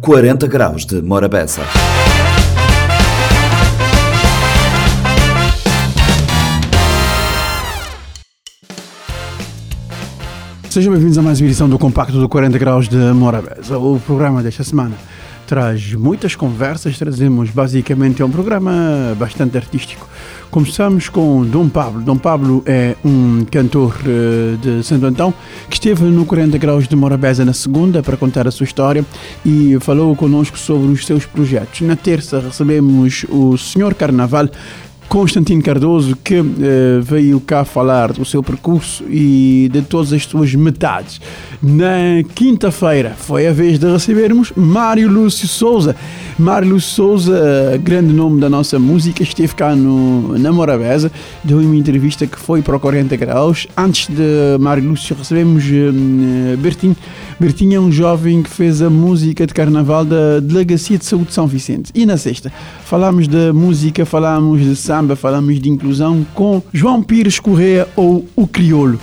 40 graus de Morabeza. Sejam bem-vindos a mais uma edição do Compacto do 40 Graus de Morabeza. O programa desta semana traz muitas conversas, trazemos basicamente é um programa bastante artístico. Começamos com Dom Pablo. Dom Pablo é um cantor uh, de Santo Antão que esteve no 40 Graus de Morabeza na segunda para contar a sua história e falou connosco sobre os seus projetos. Na terça recebemos o Senhor Carnaval Constantino Cardoso, que uh, veio cá falar do seu percurso e de todas as suas metades. Na quinta-feira foi a vez de recebermos Mário Lúcio Souza. Mário Lúcio Souza, grande nome da nossa música, esteve cá no, na Morabeza, deu uma entrevista que foi para o 40 Graus. Antes de Mário Lúcio recebemos uh, Bertinho. Bertinho é um jovem que fez a música de carnaval da Delegacia de Saúde de São Vicente. E na sexta falámos de música, falámos de samba, falámos de inclusão com João Pires Correia ou o Criolo.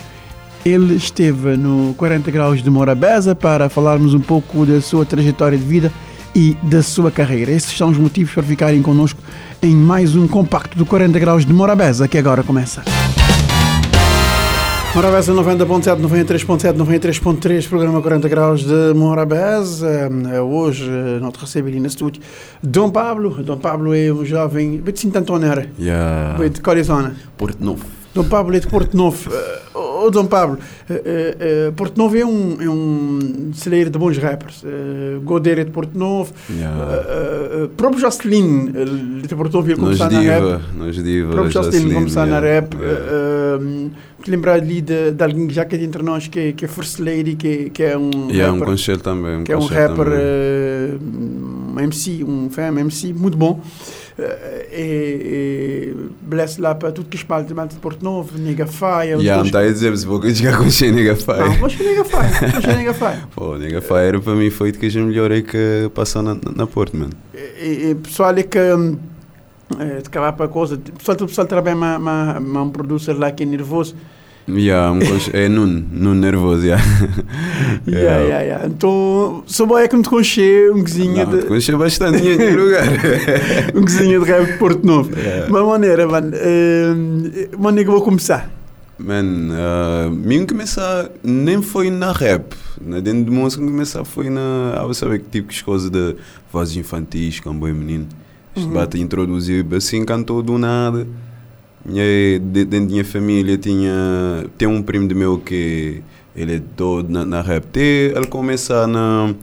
Ele esteve no 40 Graus de Morabeza para falarmos um pouco da sua trajetória de vida e da sua carreira. Esses são os motivos para ficarem connosco em mais um compacto do 40 Graus de Morabeza que agora começa. Morabeza 90.7, 93.7, 93.3, programa 40 graus de Morabeza. Hoje não te recebo ali no estúdio. Dom Pablo, Dom Pablo é um jovem, de Sintantonera, Yeah. de Corizona. Porto Novo. Dom Pablo é de Porto Novo. Ô Dom Pablo, uh, uh, Porto Novo é um, é um celeiro de bons rappers. Uh, Godeira é de Porto Novo. Yeah. próprio Jocelyn de Porto Novo, ele Nós começar na rap. nós diva. próprio Jocelyn começar na yeah. rap. Yeah. Uh, que lembrar ali de, de alguém que já que é de entre nós, que, é- que é First Lady, que, que é um Yeah, um rapper, concerto também. Um que é um rapper, uh, um MC, um fam MC, muito bom. Uh, e, e bless lá para tudo que espalha de Porto Novo, Nega Faia. Yeah, não está a dizer se vou jogar com Nega Não, Fire. mas que Nega Faia, mas que Nega Faia. Pô, Nega Fire para mim foi de que a melhorei que passou na, na Porto, mano. E, e pessoal é que eh, de acabar para coisa, pessoal, o pessoal trabalha ma, ma, ma um producer lá que é nervoso. Yeah, um é Nuno, Nuno nervoso, yeah. Yeah, yeah, yeah. Então, só bom é que me te conchei um cozinha Não, de. conheci bastante em lugar. um cozinha de rap de Porto Novo. Yeah. Mas maneira, mano. Uh, maneira que vou começar. Man, uh, mim começar nem foi na rap, na dentro de música começar foi na, ah, sabe que tipo de coisa de vozes infantis, comboio menino. Isto Uhum. bate a introduzir, assim cantou do nada. E de- dentro da minha família tinha, tem um primo de meu que ele é todo na, na rap. Tem, ele começa na,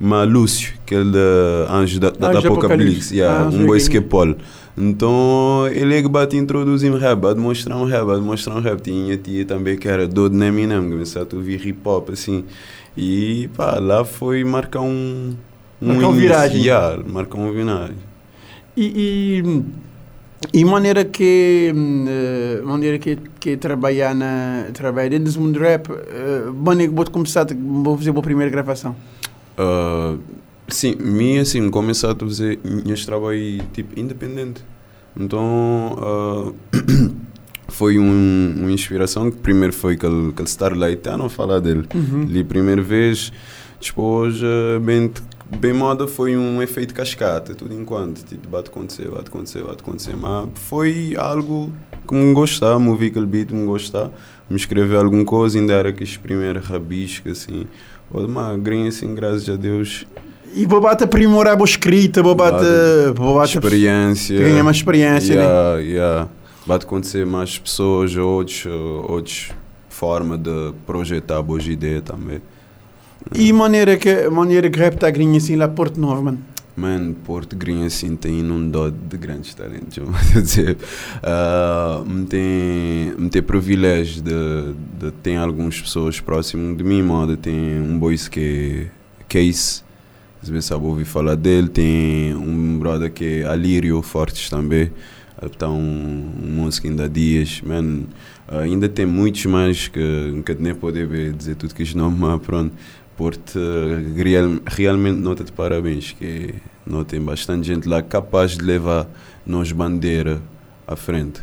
na Lúcio, que é da Anjo da, da, Anjo da Apocalipse. Apocalipse, yeah, Ah, um boy que é Paul. Então ele é que bate introduzir rap, a demonstrar um rap, a demonstrar um rap. Tinha tia também que era do de Eminem, começou a ouvir hip hop assim. E pá, lá foi marcar um. Marcar um início, viragem. yeah, marcar um viragem. E, e, e maneira que hum, eh, maneira que que trabalhar na trabalhar dentro do mundo do rap, uh, maneira que vou começar, vou fazer a minha primeira gravação. Uh, sim, mim assim, começar a fazer minhas trabalho tipo independente. Então uh, foi um, uma inspiração que primeiro foi aquele, aquele Starlight, ah, não falar dele. Uhum. Ali primeira vez, depois uh, bem, bem moda foi um efeito cascata, tudo enquanto, tipo, bate acontecer, bate acontecer, bate acontecer, mas foi algo que me gostar, me ouvi aquele beat, me gostar, me escrever alguma coisa, ainda era aqueles primeiros rabiscos assim, uma grinha assim, graças a Deus, E vou bater aprimorar a boa escrita, vou bater, experiência, ganhar mais experiência, né? yeah, yeah. bate acontecer mais pessoas, outros, outros forma de projetar boas ideias também. E maneira que maneira que rap está grinha assim lá Porto Novo, mano. Mano, Porto Green assim tem inundado de grandes talentos, vou dizer. Uh, me tem, me tem privilégio de, de ter algumas pessoas próximas de mim, moda. Tem um boys que é Case, às vezes sabe ouvir falar dele. Tem um brother que é Alírio Fortes também. Está um, um músico ainda há dias. Man, uh, ainda tem muitos mais que nunca nem poder ver, dizer tudo que os nomes, mas pronto. Porto uh, real, realmente nota de parabéns, que não tem bastante gente lá capaz de levar nós bandeira à frente.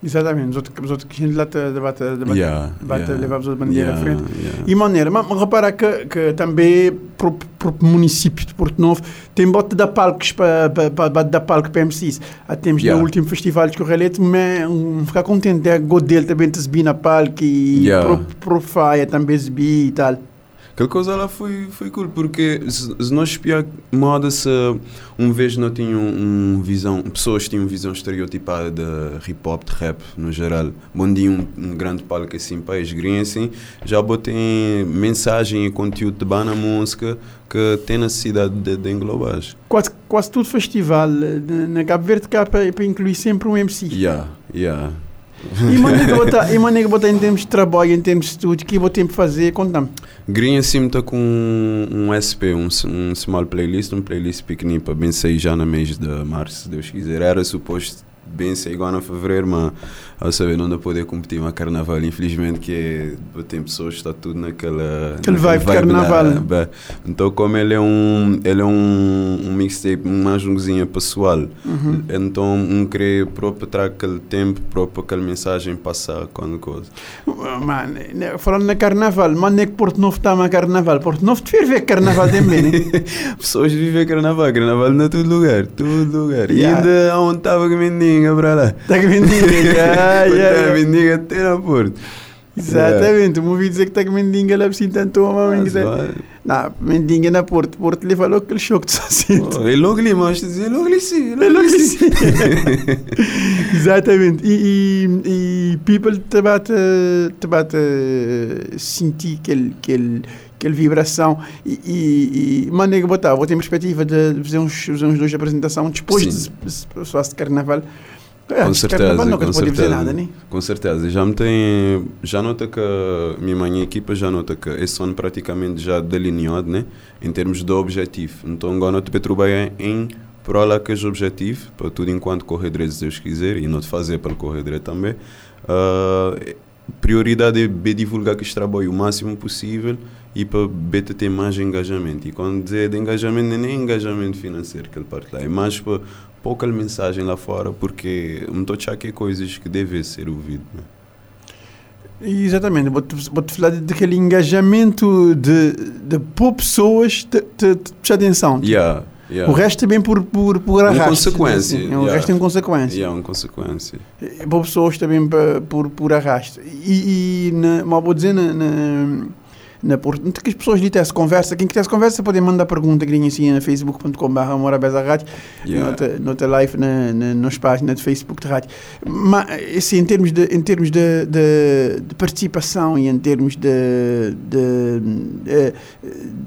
Exatamente, os outros, os outros que a gente lá te, Yeah, debate yeah. levar os outros bandeiras à Yeah, frente. yeah. E maneira, mas, repara que, que também para o município de Porto Novo tem bote da palcos para pa, dar palco para MCs. Há temos Yeah. no último festival de Correlete, mas um, ficar contente é dele também te subir na palco e Yeah. pro, pro faia também subir e tal. Aquela coisa lá foi, foi cool, porque se, se nós espiar moda se um vez não tinham um visão, pessoas tinham visão estereotipada de hip hop, de rap no geral, bom dia um, um grande palco assim para assim, já botem mensagem e conteúdo de bana música que tem necessidade de, de englobar. Quase, quase todo festival eh, na, Cabo Verde cá para, para incluir sempre um MC. Yeah, yeah. E maneira e maneira botar em termos de trabalho, em termos de estúdio, que vou tempo fazer, conta-me. Green assim está com um, um SP, um, um small playlist, um playlist pequenino para bem sair já no mês de março, se Deus quiser. Era suposto bem sair agora em fevereiro, mas a saber não dá poder competir uma carnaval, infelizmente que é, tem pessoas que está tudo naquela Aquele vibe de carnaval. Então como ele é um ele é um, um mixtape, uma junguinha pessoal, Uhum. então um querer próprio para aquele tempo, próprio aquela mensagem passar quando coisa. Mano, né, falando na carnaval, mano, é que Porto Novo está a carnaval. Porto Novo te ver carnaval também, né? Pessoas vivem carnaval, carnaval em todo lugar, todo lugar. E Yeah. ainda aonde estava que mendiga para lá. Está que mendiga. ah, yeah, yeah. mendiga até na porta. Exatamente, o ouvi dizer que está que mendiga lá assim tanto uma mendiga. vai. Não, mendiga na Porto. Porto lhe falou aquele choque de sociedade. Oh, É logo ali, mas dizer logo ali sim. É logo assim. Exatamente. E, e, e people te bate, te bate sentir aquele, aquele, aquele vibração. E, e, e maneira que botar, vou ter perspectiva de fazer uns, fazer uns dois de apresentação depois de Sim. se- se passasse de carnaval. É, Com certeza, nunca com dizer certeza. nada, né? Com certeza. Já me tem. Já nota que a minha mãe e equipa já nota que esse ano praticamente já delineado, né? Em termos de objetivo. Então agora te trabalhar em prol aqueles objetivos, para tudo enquanto correr direito, se Deus quiser, e não te fazer para correr direito também. Ah, prioridade é bem divulgar que este trabalho o máximo possível e para bem ter mais engajamento. E quando dizer de engajamento, não é nem engajamento financeiro que ele parte lá, é mais para pouca mensagem lá fora, porque me estou a que é coisas que devem ser ouvidas. Né? Exatamente, vou-te vou falar daquele engajamento de, de pôr pessoas te, te, te prestar atenção. Yeah, yeah. O resto é bem por, por, por Uma arrasto. consequência, assim. O yeah. resto é uma consequência. Yeah, uma consequência. É Para pessoas também por, por arrasto. E, e na, mal vou dizer, na, na, não tem que as pessoas lhe têm conversa. Quem quiser conversa pode mandar pergunta grinha assim na facebook.com.br Morabeza Rádio, Yeah. nota, live na, na, nas páginas de Facebook de rádio. Mas, assim, em termos de, em termos de, de, de participação e em termos de, de, de,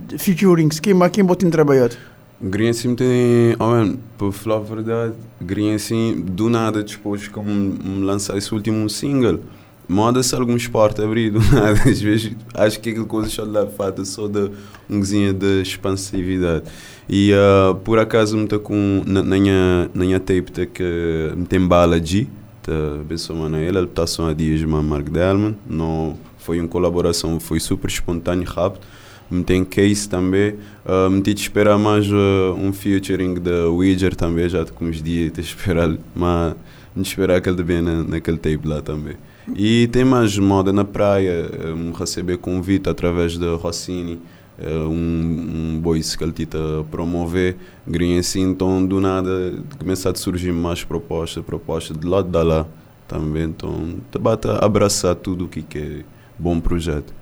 de featurings, quem, quem botem trabalhado? Green assim tem. Oh, para falar a verdade, Green assim, do nada, depois como me lançar esse último single, moda-se algum esporte abrir do nada. Às vezes acho que aquela coisa só lá falta só de um cozinha de expansividade. E ah, por acaso me com. Na minha, tape tá que me tem bala G, tá pessoa mano ele, está só a dias com Mark Delman. Não foi uma colaboração, foi super espontâneo, rápido. Me tem case também. Uh, me de esperar mais uh, um featuring da Ouija também, já com uns dias de esperar, mas me esperar aquele de bem na, naquele tape lá também. E tem mais moda na praia, me receber convite através da Rossini, uh, um, um boys que ele promover, green assim, então do nada começar a surgir mais propostas, propostas de lado da lá também, então te bate a abraçar tudo o que é bom projeto.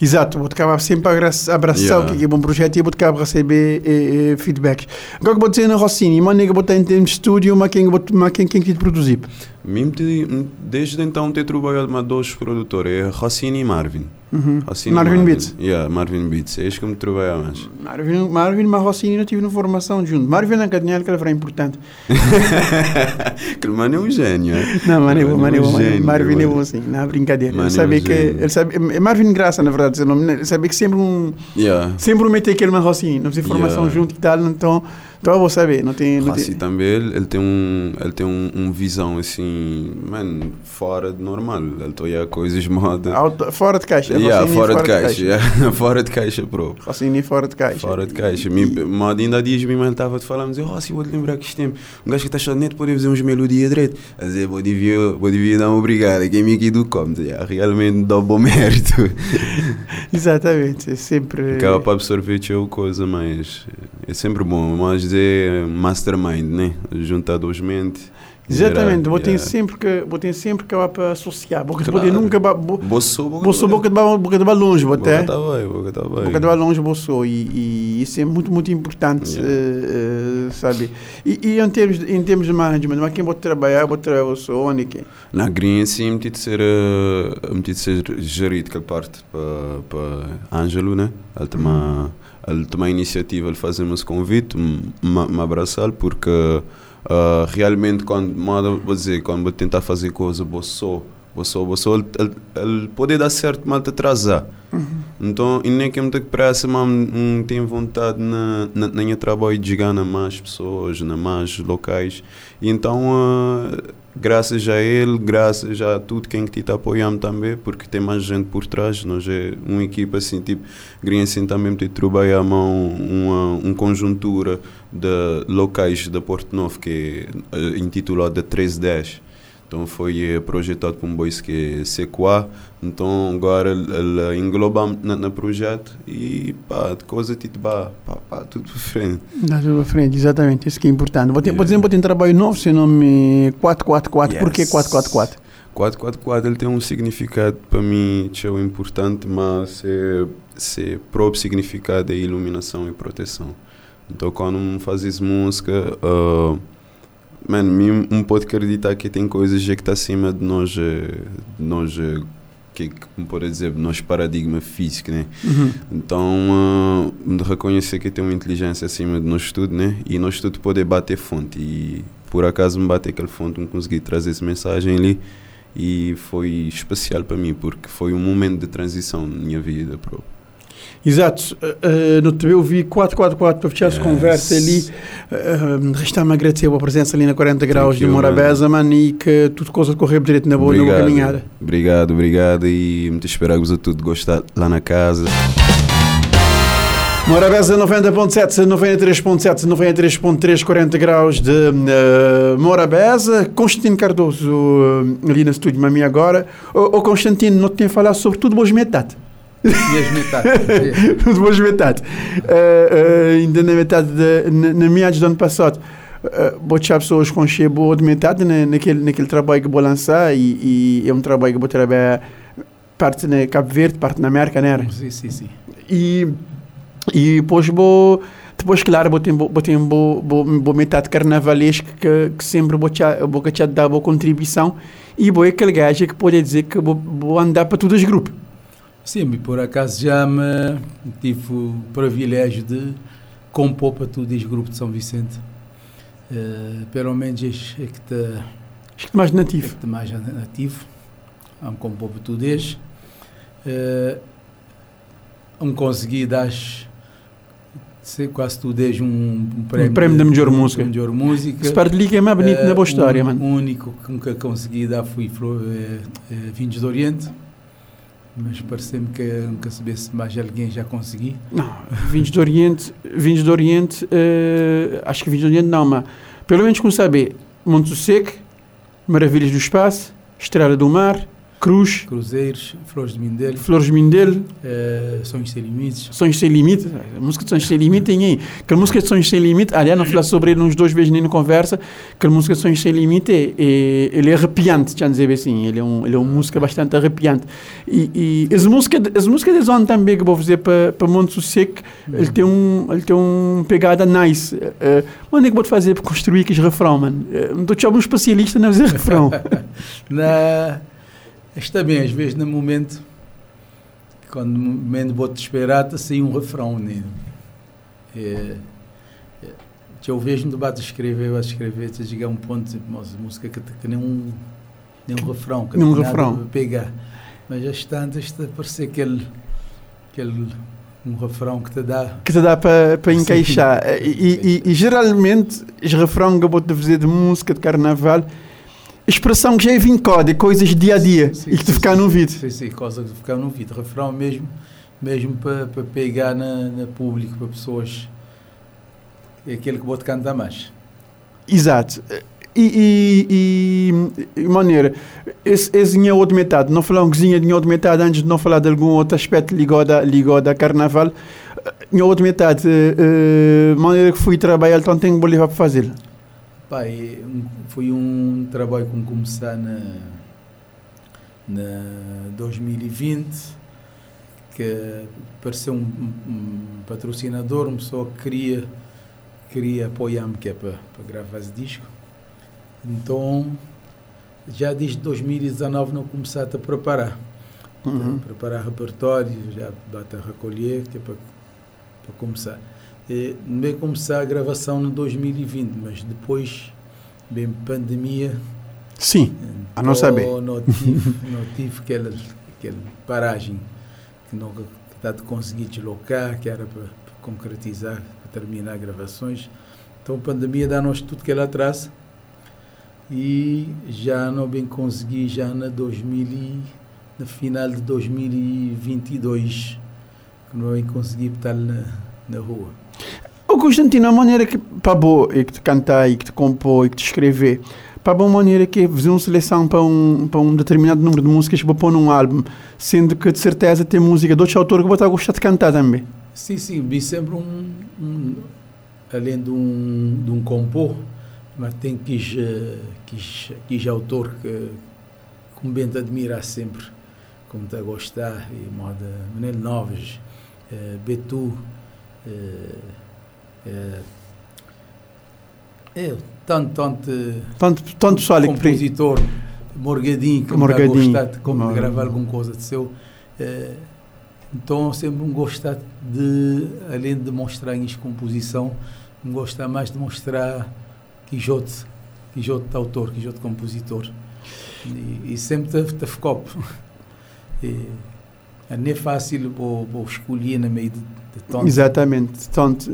Exato, vou acabar sempre abraçar, Yeah. o que é bom projeto e vou acabar a receber eh, eh, feedbacks. Agora que vou dizer na Rossini, mas nega botar em termos de estúdio, mas quem vou- quem quem que te produzir? Desde então tenho trabalhado com dois produtores, é Rossini e Marvin. Uhum. Rossini e Marvin Beats. Yeah, Marvin Beats, é isso que me trabalho mais. Marvin, Marvin, mas Rossini não tive na formação junto. Marvin na cadeia que ele foi importante. Aquele mano é um gênio. é? Não, mano, é bom, mano, é bom, mano. gênio, Marvin é mano. bom assim, não é brincadeira. Mano, Ele é sabia um que. Ele sabe, é Marvin Graça, na verdade, seu nome. Ele sabia que sempre um. Yeah. Sempre um meter aquele man Rossini, não precisa formação Yeah. junto e tal, então. Então eu vou saber, não tem. Não Rossi tem também, ele, ele tem um, ele tem um, um visão assim, mano, fora de normal. Ele toia coisas moda. Auto- fora de caixa. Yeah, raciocínio fora de caixa. yeah. fora de caixa, bro. Raciocínio fora de caixa. Fora de caixa. Mi, mas ainda há dias minha mãe estava a falar, mas eu, oh, se vou te lembrar que isto tempo, um gajo que está só neto pode fazer uns melodias direito. A dizer, vou devia, vou devia dar uma obrigada, que é aqui do como. Yeah, realmente dá um bom mérito. Exatamente, é sempre. Acaba para absorver teu coisa, mas é sempre bom. Mas dizer mastermind, né? Juntar duas mentes. Exatamente, vou ter yeah. sempre que vou ter sempre que para associar, porque Claro. poder nunca bo- Boçou, boca Bolsou boca de ba- boca de longe, Boca tá bem, boca tá bem. Boca de longe bolsou e, e isso é muito muito importante, Yeah. eh, eh, sabe? E, e em termos de, em termos de management, mas quem vou trabalhar, vou trabalhar o Sonic. Na Green sim, meti de ser, uh, meti de ser gerido aquela parte para pa Ângelo, né? Ele toma, ele toma a iniciativa de fazer esse convite, me abraçar, porque uh, realmente quando, modo, vou dizer, quando vou tentar fazer coisa, vou só, vou só, vou só, ele, ele, ele pode dar certo, mas te atrasar. Então, e nem que é muita pressa, mas não tenho vontade na, na, na minha trabalho de chegar mais pessoas, na mais locais. E então, ah, graças a ele, graças a tudo quem que está apoiando também, porque tem mais gente por trás, nós é uma equipa assim, tipo, Green assim também tem a mão uma, uma conjuntura de locais da Porto Novo, que é eh, intitulada 1310. Então foi eh, projetado por um boys que é CQA, então agora ele, engloba no, no projeto e pá, de coisa tipo, pá, pá, pá, tudo para frente. Dá tudo à frente, exatamente, isso que é importante. Vou ter, Yeah. Por exemplo, um trabalho novo, seu nome 444, por que Yes. 444? 444 ele tem um significado para mim tão importante, mas é, é próprio significado é iluminação e proteção. Então quando fazes música, uh, mano, mim um pode acreditar que tem coisas que está acima de nós, eh, de nós eh, que, como pode dizer, nós paradigma físico, né? Uhum. Então, uh, de reconhecer que tem uma inteligência acima de nós tudo, né? E nós tudo poder bater fonte. E por acaso me bater aquele fonte, me consegui trazer essa mensagem ali. E foi especial para mim, porque foi um momento de transição na minha vida, bro. Exato. Uh, no TV eu vi 444 para fechar Yes. conversa ali. Uh, Resta-me agradecer a presença ali na 40 graus de you, Morabeza, mano, e que tudo coisa correr direito na boa, na boa caminhada. Obrigado, obrigado. E muito esperamos a tudo gostar lá na casa. Morabeza 90.7, 93.7, 93.3, 40 graus de uh, Morabeza. Constantino Cardoso uh, ali no estúdio, mami agora. Ô ô, Constantino, não te tenho a falar sobre tudo boas metade. Mesmo metade. Tudo boas metade. Uh, uh, ainda na metade, de, na, na meados do ano passado, uh, vou deixar pessoas com cheio boa de metade na, naquele, naquele trabalho que vou lançar e, e é um trabalho que vou trabalhar parte na Cabo Verde, parte na América, né? sim, sim, sim. E, e depois vou depois claro vou ter vou ter vou, vou, vou metade carnavalesco que, que sempre vou te, vou te dar boa contribuição e vou é aquele gajo que pode dizer que vou, vou andar para todos os grupos Sim, por acaso já me tive o privilégio de compor para tudo este grupo de São Vicente. Eh, pelo menos este é que está que mais nativo está mais ativo. Vamos compor para tudo este. Eh, Vamos conseguir dar sei, quase tudo este um, um prémio, prémio da melhor música. melhor música. se parte que é mais bonito na boa história o mano único que nunca consegui dar foi Flo- eh, eh, Vinhos do Oriente, mas pareceu-me que nunca soubesse mais alguém já consegui. não vinhos do Oriente vinhos do Oriente eh, acho que vinhos do Oriente não mas pelo menos com saber Monte Seco Maravilhas do Espaço Estrela do Mar Cruz Cruzeiros, Flores de Mindelo, Flores de Mindelo eh, Sonhos Sem Limites. Sonhos Sem Limite, a música de Sonhos Sem Limite tem aí. Aquela música de Sonhos Sem Limite, aliás, não falar sobre ele uns dois vezes nem na conversa, aquela música de Sonhos Sem Limite, é, é, ele é arrepiante, já dizer assim, ele é, um, ele é uma música bastante arrepiante. E, e as músicas as músicas de Zona também que vou fazer para, para Monte Sossego, ele tem um ele tem um pegada nice. Uh, onde é que vou fazer para construir aqueles refrão, mano? Uh, não estou um especialista a fazer refrão. Na, está bem, às vezes no momento, quando no momento vou-te esperar, está assim um refrão. Né? É, é, eu vejo no debate escrever, eu a escrever, te chegar a um ponto, tipo, nossa, música que, que nem um, nem um refrão, que Nem um refrão. pegar. Mas está a parecer aquele, aquele um refrão que te dá. que te dá para Sim. encaixar. E, e- e- geralmente, os refrões que eu vou te fazer de música de carnaval, expressão que já é vincada, coisas dia a dia Sim, e que te sim, ficar sim. no ouvido. Sim, sim, coisa de ficar no ouvido. Refrão mesmo, mesmo para pa pegar na, na público, para pessoas. É aquele que te cantar mais. Exato. E, e, e, maneira, esse, esse tinha outra metade. Não falar um cozinha de outra metade antes de não falar de algum outro aspecto ligado a, ligado a carnaval. Tinha outra metade. Uh, maneira que fui trabalhar, então tenho que levar para fazer. Foi um trabalho que começar na, na 2020, que apareceu um, um, patrocinador, uma pessoa que queria, queria apoiar-me que é para, para gravar esse disco. Então, já desde 2019 não começar a preparar. Uhum. Preparar repertório, já bate a recolher, que é para, para começar. E, bem começar a gravação em 2020, mas depois, bem pandemia. Sim, a não saber. Não tive, não tive aquela, aquela paragem que não está de conseguir deslocar, que era para, para concretizar, para terminar gravações. Então a pandemia dá-nos tudo que ela traz e já não bem consegui já na 2000 e, no final de 2022 que não bem consegui estar na, na rua. O Constantino, a maneira que para boa e que te cantar e que te compor e que te escrever, para boa maneira que é fazer uma seleção para um, para um determinado número de músicas para pôr num álbum, sendo que de certeza tem música de outros autores que vou estar a gostar de cantar também. Sim, sim, vi sempre um, um além de um, de um compor, mas tem quis, quis, quis autor que, que me bem admirar sempre, como está a gostar, e moda Manel Novas, uh, Betu, uh, eu, tanto, tanto, tanto, tanto pessoal compositor, Morgadinho, que Morgadinho. me gostar, como de gravar alguma coisa de seu. Uh, então sempre me gostar de, além de mostrar em composição, me gostar mais de mostrar que jote, que jote de autor, que jote de compositor. E, e sempre te, te ficou. E, não é fácil vou, escolher no meio de. Exatamente. Tanto,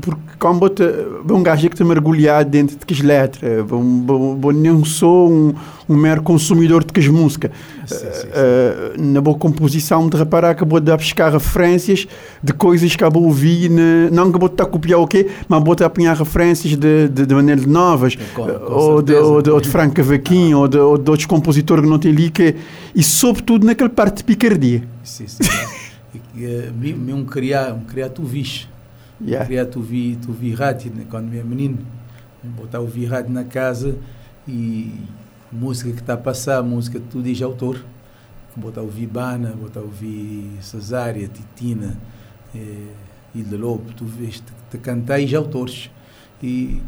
porque como bote, um gajo que te mergulhar dentro de que letras, eu não sou um, um mero consumidor de que música. Sim, sim, sim. Uh, na boa composição, de reparar vou dar buscar referências de coisas que eu vou ouvir, ne, não que vou estar a copiar o quê, mas vou estar a apanhar referências de, de, de Manel Novas, com, com ou, de, ou, de, ou de Cavaquinho, ah. ou, de, ou de outros compositores que não tem ali, que, e sobretudo naquela parte de picardia. Sim, sim. Me um criar, um criar tu vis. Yeah. Criar tu vi, tu vi rádio, né? quando meu menino, botar o vi rádio na casa e música que está a passar, música tu diz autor, botar o Vibana, botar o Vi Cesária, Titina, eh, Ilha Lobo, tu vês, te, te cantar e já autores. E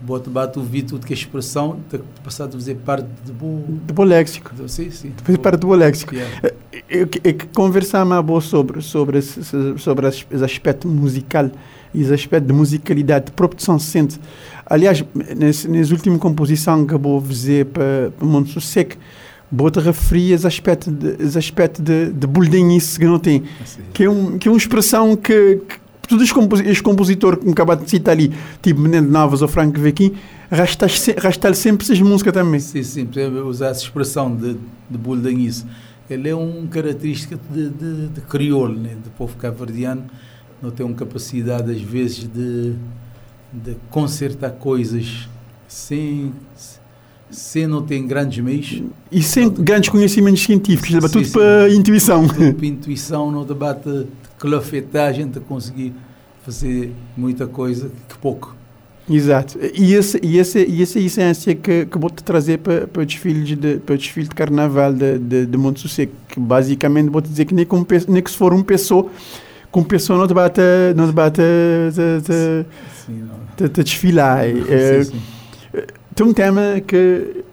bota bate ouvir tudo que é expressão, te passar a fazer parte de bo... De bo léxico. De, sim, sim. Fazer parte do bo léxico. Yeah. Eu, eu, eu conversar mais boa sobre, sobre, sobre esse aspecto musical e esse aspecto de musicalidade, de próprio São Sente. Aliás, nessa, nessa última composição que eu vou fazer para, para Monte Seco, vou te referir esse aspecto de, esse aspecto de, de que não tem, que é, um, que é uma expressão que, que todos os, compos os compositores que me acabaram de citar ali, tipo Menendo Navas ou Franco Vequim, arrastar sempre essas músicas também. Sim, sim, usar essa expressão de, de buldenhice. Ele é uma característica de, de, de crioulo, né? do povo cabo-verdiano, não tem uma capacidade às vezes de, de consertar coisas sem sem não ter grandes meios e sem grandes conhecimentos científicos, sim, tudo sim, para intuição. Tudo para intuição, não debate de clafetagem de conseguir fazer muita coisa que pouco. Exato. E essa, e essa, e essa essência que, que vou te trazer para, para, o desfile de, para o desfile de carnaval de, de, de Monte Sossego, que basicamente vou te dizer que nem, com, nem que se for uma pessoa, com pessoa não te bate, não te bate te, te, te, te desfilar. É, sim, sim. Tem um tema que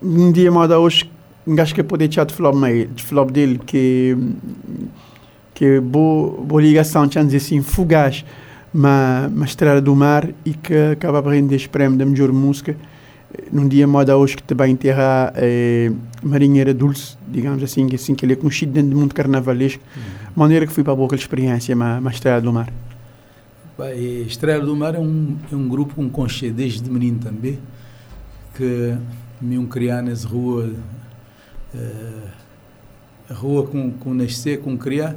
um dia moda hoje acho que poder falar mais de falar dele que que boa, boa ligação tinha dizer assim fugaz uma estrela do mar e que acaba por render esse prémio da melhor música num dia moda hoje que te vai enterrar é, Marinheira Dulce digamos assim que assim que ele é conhecido dentro do mundo carnavalesco uhum. maneira que foi para a boa experiência mas estrela do mar Estrela do Mar é um, é um grupo com conche desde menino também que me um criar nessa rua, uh, a rua com, com nascer, com criar,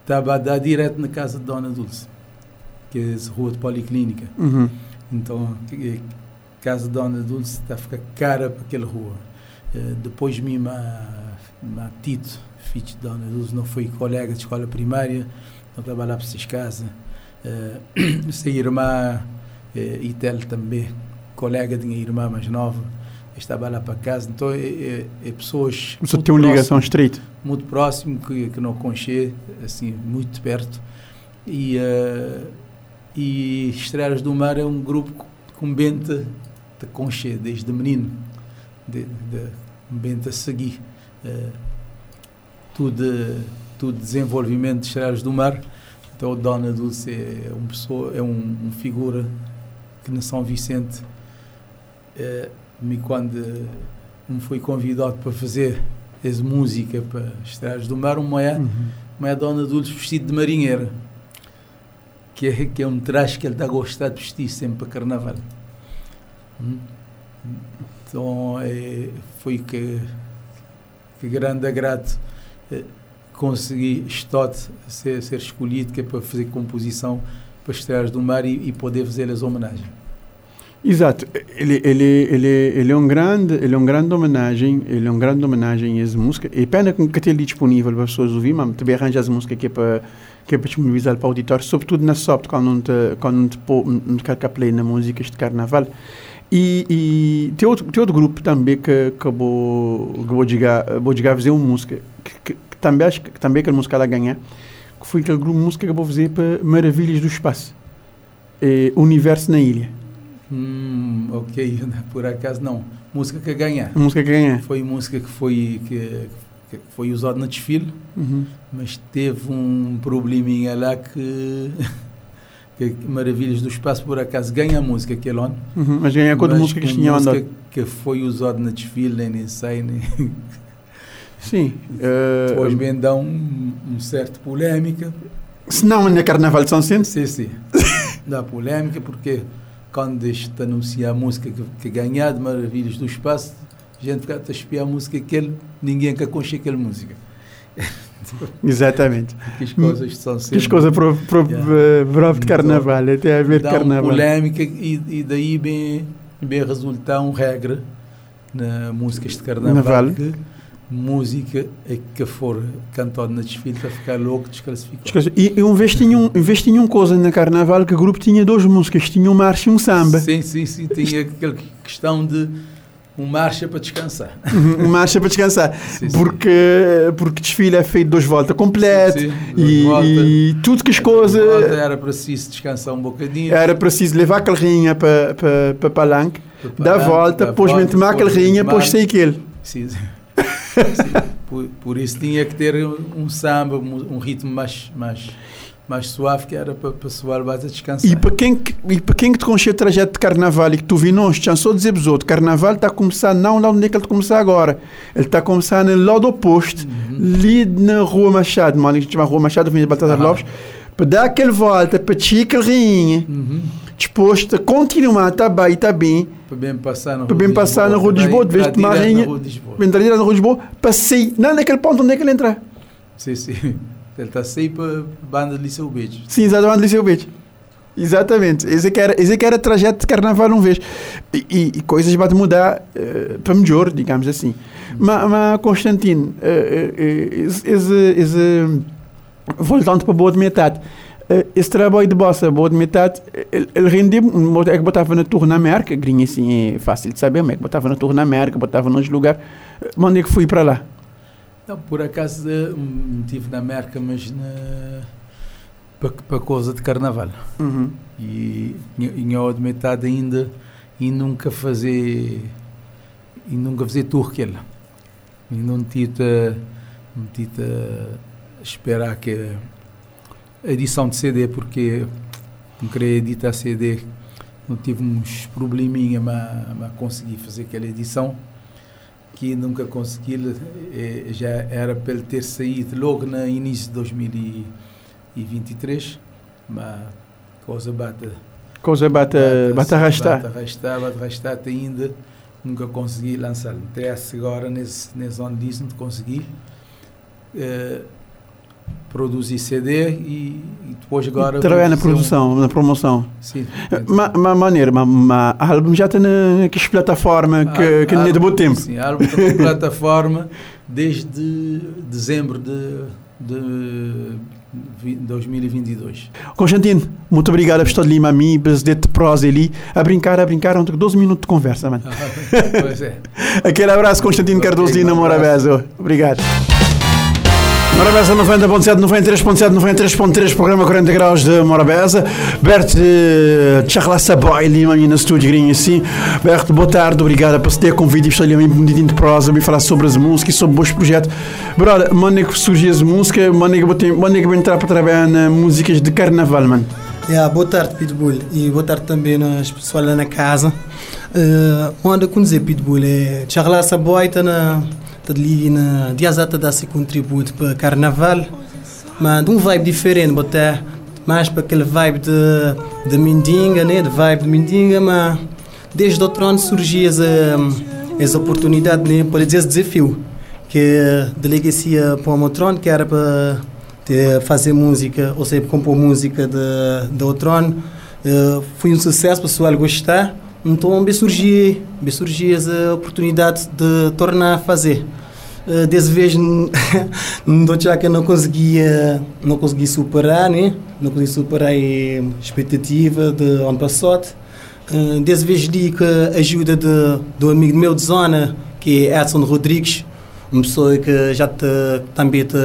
estava uh, a dar direto na casa de Dona Dulce, que é essa rua de policlínica. Uhum. Então, a casa de Dona Dulce está a ficar cara para aquela rua. Uh, depois me ma Tito, filho de Dona Dulce, não foi colega de escola primária, não trabalhava para essas casas. Uh, irmã uh, Itel também, colega de minha irmã mais nova, estava lá para casa. Então, é, é, é pessoas. Você tem uma ligação estreita? Muito próximo, que, que não conchê, assim, muito perto. E, uh, e Estrelas do Mar é um grupo com benta de conchê, desde menino, de, de benta a seguir. Uh, tudo, tudo desenvolvimento de Estrelas do Mar. Então, o Dona Dulce é, um pessoa, é um, um figura que na São Vicente eh, me quando me fui convidado para fazer essa música para Estradas do Mar, uma é, uhum. uma é Dona Dulce vestido de marinheira, que é, que é um traje que ele está a gostar de vestir sempre para carnaval. Hum? Então é, foi que, que grande agrado é, consegui Stott ser, ser escolhido que é para fazer composição para Estradas do Mar e, e poder fazer as homenagens. Exato, ele, ele, ele, ele é um grande, ele é um grande homenagem, ele é um grande homenagem a essa música. E pena que ali disponível para as pessoas ouvir, mas também arranja as músicas que é para que é para disponibilizar para o auditório, sobretudo na SOP, quando não te, quando não te, não te quer play na música de carnaval. E, e tem, outro, tem outro grupo também que, que vou, que vou dizer, vou dizer fazer uma música, que, que, que também acho que também música ela ganha, que foi aquele grupo de música que vou fazer para Maravilhas do Espaço, é, Universo na Ilha. Hum, ok, por acaso não. Música que ganha. Música que ganha. Foi música que foi, que, que foi usada no desfile, uhum. mas teve um probleminha lá que, que Maravilhas do Espaço por acaso ganha a música aquele ano. Uhum, mas ganha a música que tinha andado. que foi usada no desfile, nem, nem sei, nem... Sim. Uh, Depois bem dá um, um certo polémica. Se não, na Carnaval de São Vicente? Sim, sim. dá polémica porque quando este anuncia a música que, que ganhar de Maravilhas do Espaço, a gente fica a espiar a música que ele, ninguém quer conhecer aquela música. Exatamente. Que as coisas são sempre... Que as coisas para yeah. de carnaval, então, até a ver dá carnaval. polémica e, e daí bem, bem resultar uma regra na músicas de carnaval Naval. que música que for cantado na desfile para ficar louco, desclassificado. E uma vez tinha, um, vez tinha uma coisa na carnaval que o grupo tinha duas músicas, tinha um marcha e um samba. Sim, sim, sim, tinha aquela questão de um marcha para descansar. um marcha para descansar. Sim, porque, sim. porque desfile é feito duas voltas completo sim, e, volta, e, tudo que as coisas. Era preciso descansar um bocadinho. Era preciso levar a carrinha para, para, para palanque, dar a volta, depois tomar a carrinha, depois sair aquele. Sim, sim. Por, por, isso tinha que ter um samba, um, um ritmo mais, mais, mais suave, que era para, para soar base a descansar. E para quem, e para quem que te conhecia o trajeto de carnaval e que tu vi nós, já só dizer os outros, carnaval está a começar não lá onde é que ele está a começar agora. Ele está a começar no lado oposto, uhum. ali na Rua Machado, mano, que se chama Rua Machado, Avenida Baltazar uhum. Lopes, para dar aquela volta, para te aquele rinha, uhum. Disposto a continuar, bem, está bem. Para bem passar na Rua, bem passar na Rua de Lisboa, de vez de tomar rinha, bem direto na Rua de Lisboa, passei, não naquele ponto onde é que ele entra. Sim, sim. Ele está sempre para a banda de Liceu Beach. Sim, exatamente, Liceu Beach. Exatamente. Esse é que era, esse é que era trajeto de carnaval um vez. E, e, e coisas vão mudar uh, para melhor, digamos assim. Mas, mas Constantino, uh, uh, esse, esse, voltando para a boa de metade, esse trabalho de bossa, boa de metade, ele, rendia, é que botava na tour na América, grinha assim, é fácil de saber, mas é que botava na tour na América, botava nos lugares. Onde é que fui para lá? Não, por acaso estive na América, mas na, para, para coisa de carnaval. Uhum. E em hora de metade ainda e nunca fazer e nunca fazer tour que ela. E não tita não tita esperar que edição de CD porque não queria editar CD não tive uns probleminha mas, mas consegui fazer aquela edição que nunca consegui, eh, já era para ele ter saído logo no início de 2023, mas coisa bate. Coisa bate, bate, bate arrastar. Bate arrastar, bate arrastar ainda. nunca consegui lançar. Interessa agora nesse, nesse ano disso, não consegui. Eh, produzir CD e, e depois agora. Trabalhar na fazer um- produção, na promoção. sim. Ma, ma maneira, ma, ma álbum já está na que plataforma que, que não é de bom tempo. Sim, álbum está na plataforma desde dezembro de, de vi- 2022. Constantino, muito obrigado por estar ali, a mim, de prosa ali, a brincar, a brincar, ontem 12 minutos de conversa, mano. pois é. Aquele abraço, Constantino Cardoso ali na um Morabeza. Obrigado. Morabeza 90.7, 93.7, 93.3, programa 40 graus de Morabeza. Bert uh, Charlassa Boy ali no estúdio, grinho assim. Bert, boa tarde, obrigado por ter convite e estar ali um bocadinho de prosa, me falar sobre as músicas, sobre bons projetos. Brother, mano que surgiu as músicas, mano que vou entrar para trabalhar nas músicas de carnaval, mano. Yeah, boa tarde, Pitbull. E boa tarde também às pessoas lá na casa. Uh, onde eu dizer Pitbull é Charles Saboy está na na diazata dá seu contributo para carnaval, mas de um vibe diferente, botar mais para aquele vibe de, de Mindinga, né? De vibe de Mindinga, mas desde outro ano surgiu essa, essa oportunidade, né? Pode dizer esse desafio, que delegacia para o Motron, que era para fazer música, ou seja, compor música de, de Outrono. Uh, foi um sucesso, o pessoal gostar. Então, surgiu, surgiu essa oportunidade de tornar a fazer. Uh, dessa vez, não já que não conseguia, não consegui superar, né? Não consegui superar a expectativa de ano passado. Uh, dessa vez com a ajuda de, do amigo meu de zona, que é Edson Rodrigues, uma pessoa que já te, também te,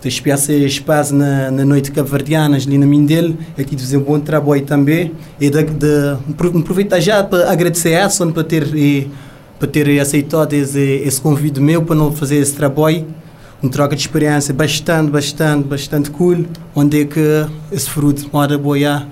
te espiasse espaço na, na noite caverdianas ali na Mindelo, aqui de fazer um bom trabalho também. E de, de, aproveitar já para agradecer a Edson para ter, e, para ter aceitado esse, esse convite meu para não fazer esse trabalho. Um troca de experiência bastante, bastante, bastante cool, onde é que esse fruto mora boiar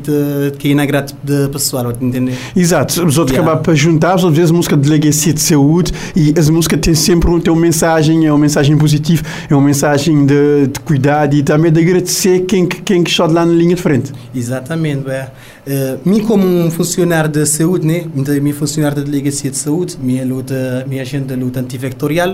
que é na grato de pessoal, entender? Exato, os outros Yeah. acabam para juntar, às vezes música de delegacia de saúde e as músicas têm sempre um, têm uma mensagem, é uma mensagem positiva, é uma mensagem de, de cuidado e também de agradecer quem, que- quem que está lá na linha de frente. Exatamente, é. Uh, mim como um funcionário de saúde, né? Então, mim funcionário da delegacia de saúde, minha luta, minha agenda de luta antivectorial,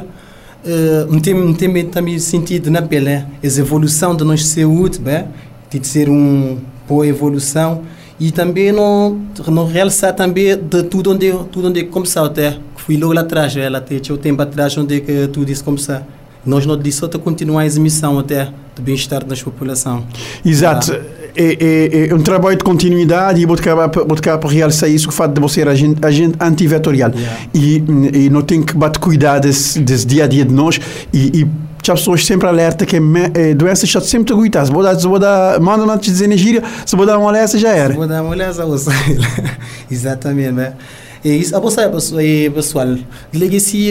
uh, tem, tem também sentido na pele, né? Essa evolução da nossa saúde, bem, de ser um boa evolução e também não, não realçar também de tudo onde, tudo onde começou até, que fui logo lá atrás, ela tinha o tempo atrás onde que tudo isso começou. Nós não disse só continuar essa missão até de bem-estar das população. Exato, é, é, é um trabalho de continuidade e vou acabar para realçar isso, o fato de você ser agente, agente antivetorial. Yeah. E, e não tem que bater cuidado desse, desse dia a dia de nós e, e pessoas sempre alerta que me, é, doenças já sempre aguentar. Se vou dar, se vou dar, manda não te dizer na gíria, se dar uma olhada já era. Vou dar uma olhada ao Exatamente, né? E isso, a você, pessoal, e, pessoal,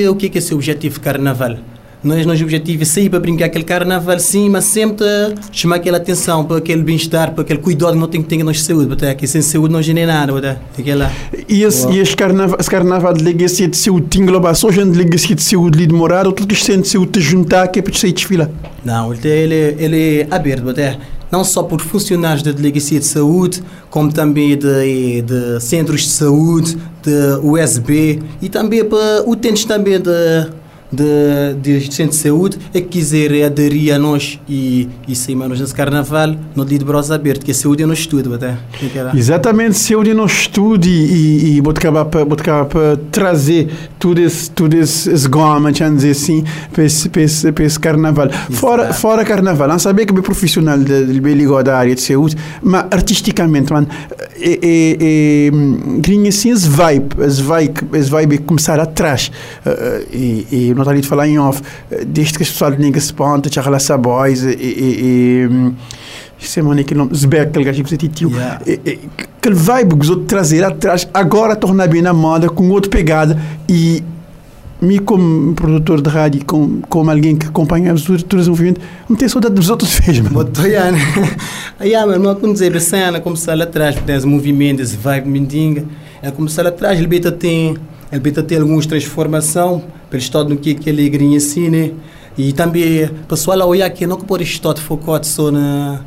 o que é é seu objetivo carnaval? Nós, nosso objetivo é sair para brincar aquele carnaval, sim, mas sempre chamar aquela atenção para aquele bem-estar, para aquele cuidado que não tem que ter na nossa saúde, porque que sem saúde não gera nada, porque aquela... E esse, e este carnaval, esse carnaval de delegacia de saúde tem englobar só gente de delegacia de saúde de morada ou tudo que sente de saúde te juntar é para sair desfilar. Não, ele, ele, é aberto, até, não só por funcionários da Delegacia de Saúde, como também de, de centros de saúde, de USB e também para utentes também de, de, de de saúde é que quiser aderir a nós e, e sair mais nesse carnaval, no dia de braços aberto, que a saúde é no estudo, até. Exatamente, se eu de nosso estudo e, e, e vou acabar para trazer tudo esse, tudo esse, esse goma, dizer assim, para esse, para esse, para esse carnaval. Fora, Exato. fora carnaval, não sabia que é profissional de, de ligado da área de saúde, mas artisticamente, mano, é, é, é, grinha assim, esse vibe, esse vibe, esse vibe é começar atrás. Eh, e, e não ali de falar em off, desde que as pessoas ninguém se ponta, já relaxa boys, e, e, e hum, é mano, aquele nome, Zbeck, aquele gajo que você tio. Yeah. E- e- Aquele vibe que os outros trazer atrás, agora torna bem na moda, com outra pegada e me como produtor de rádio, como, como alguém que acompanha os todo esse movimento, não tenho saudade dos outros fez, mano. Botoiana. Aí, ah, mas não quando dizer a cena, começar lá atrás, porque tem esse movimento, esse vibe mindinga. É começar lá atrás, ele beta tem, ele beta tem algumas transformação, pelo estado no que que ele grinha assim, né? E também, pessoal, olhar que não pode estar focado só na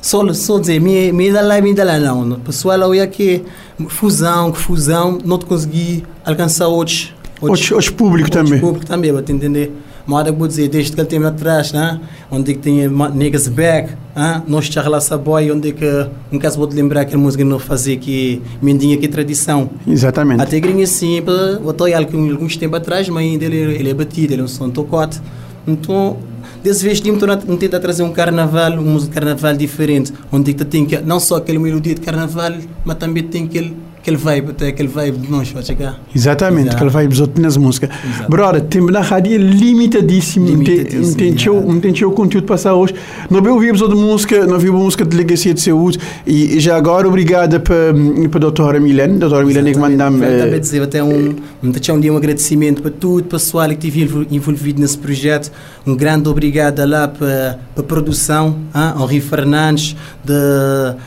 só, só dizer, me, me dá lá, me dá lá, não. O pessoal olha que fusão, fusão, não consegui alcançar outros. Outros, outros públicos outros também. públicos também, para te entender. Mas eu vou dizer, desde que ele tem atrás, né? onde que ma- niggas back, hein? nós charla boy, onde que, um caso vou te lembrar aquela música que não fazia que mendinha que tradição. Exatamente. Até gringa simples, ele algum- alguns tempos atrás, mas ainda ele, ele é batido, ele é um som tocote. Então, desse vez, não não tenta trazer um carnaval, de carnaval diferente, onde que tem que, não só aquela melodia de carnaval, mas também tem aquele, aquele vibe, até aquele vibe de nós, para chegar. Exatamente, Exato. que ele vai besoto nas músicas. Exato. Brother, tempo na rádio é limitadíssimo. Não tem- tem tem teu conteúdo passar hoje. Não vi episódio de música, não vi música de delegacia de saúde. E, já agora, obrigada para a doutora Milene. Doutora Milene que manda-me. Quero também eh, dizer até um, deixar um dia um agradecimento para todo o pessoal que envol- envolvido nesse projeto. Um grande obrigado lá para a produção, hein? Henri Fernandes, de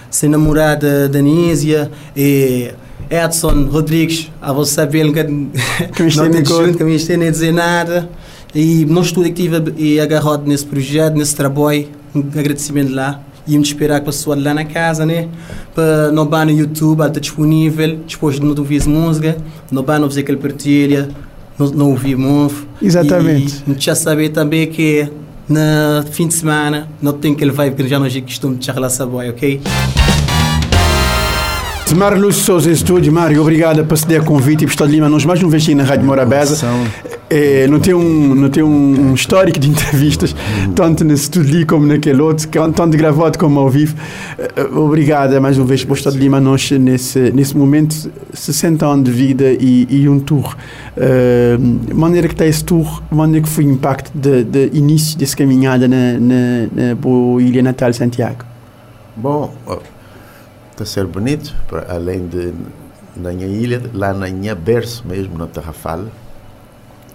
ser namorada da Anísia, e Edson Rodrigues, a você saber que não tem junto, que me a dizer nada. E nós tudo que e agarrado nesse projeto, nesse trabalho, um agradecimento lá. E me esperar com a pessoa lá na casa, né? Para no bar no YouTube, está disponível, depois de não ouvir música, no bar não fazer aquele partilha, não, não ouvir muito. Exatamente. E já saber também que na fim de semana não tem aquele vibe que já não é costume de saboy, ok? Mário Lúcio Souza em estúdio. Mário, obrigado por ceder o convite e por estar de Lima. Nós mais vez aqui na Rádio Morabeza. É, não tem, um, não tem um, um histórico de entrevistas, tanto nesse estúdio ali como naquele outro, que- tanto gravado como ao vivo. Eh, Obrigado mais uma vez por estar de Lima. Nós, nesse, nesse momento, 60 anos de vida e, e um tour. Eh, maneira que está esse tour, maneira que foi o impacto de, de início dessa caminhada na, na, na boa Ilha Natal Santiago. Bom, está a ser bonito, pra- além de na minha ilha, lá na minha berço mesmo, na Tarrafal.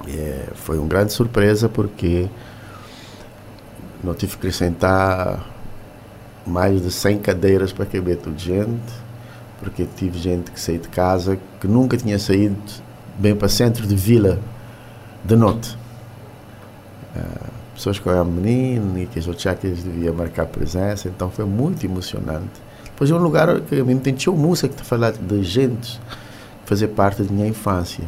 É, foi uma grande surpresa porque não tive que acrescentar mais de 100 cadeiras para caber toda gente, porque tive gente que saiu de casa que nunca tinha saído bem para centro de vila de noite. Ah, pessoas que eram menino e que que eles deviam marcar presença, então foi muito emocionante. Depois é um lugar que a tem tinha música que está falando de gente que fazer parte da minha infância.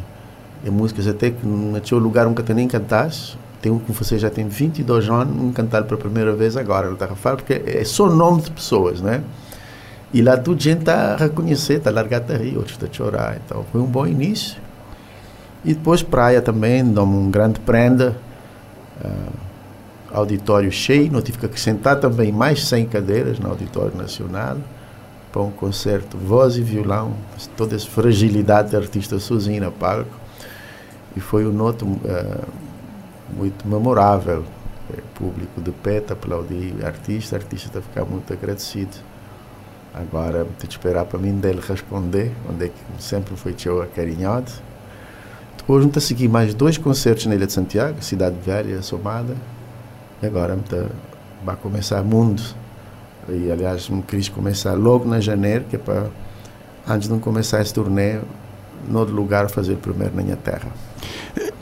E músicas até que não tinha lugar nunca nem cantaste. Tem um que você já tem 22 anos, um cantar pela primeira vez agora, está a falar, porque é só nome de pessoas, né? E lá tudo gente está a reconhecer, está a largar a rir, outros está a chorar. Então foi um bom início. E depois praia também, dá-me um grande prenda. ah, auditório cheio, não tive que acrescentar também mais 100 cadeiras no Auditório Nacional para um concerto voz e violão, toda essa fragilidade de artista sozinho no palco. E foi um noto ah, muito memorável. Eh, público de pé a aplaudir artista, artista está a ficar muito agradecido. Agora, de esperar para mim dele responder, onde é que sempre foi teu acarinhado. Depois, vamos seguir mais dois concertos na Ilha de Santiago, Cidade Velha, Somada. E agora vamos vai começar Mundo. E, aliás, me quis começar logo na janeiro, que é para, antes de não começar esse turnê, no lugar fazer primeiro na minha terra.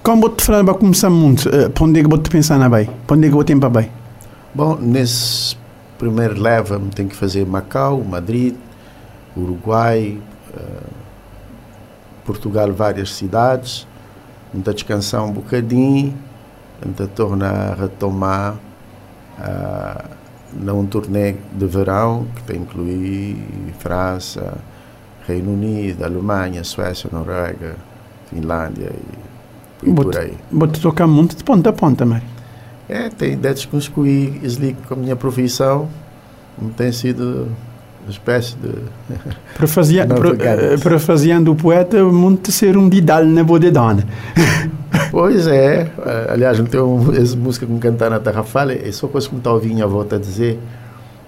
Como te falar para começar muito, eh, para onde é que te pensar na bem? Para onde é que vou tempo bem? Bom, nesse primeiro leva tem que fazer Macau, Madrid, Uruguai, eh, Portugal, várias cidades. Então descansar um bocadinho, então tornar a retomar uh, num turnê de verão que tem que incluir França, Reino Unido, Alemanha, Suécia, Noruega, Finlândia e, e por aí. Te tocar muito de ponta a ponta, Mário. É, tem ideias que escolhi isso com a minha profissão, tem sido espécie de. Parafasea- Não, para- obrigado. eh, Parafraseando o poeta, muito ser um didal na boa de dona. Pois é, eh, aliás, não tem um, essa música que me cantar na Terra Fala, é só coisa que me está ouvindo a volta a dizer.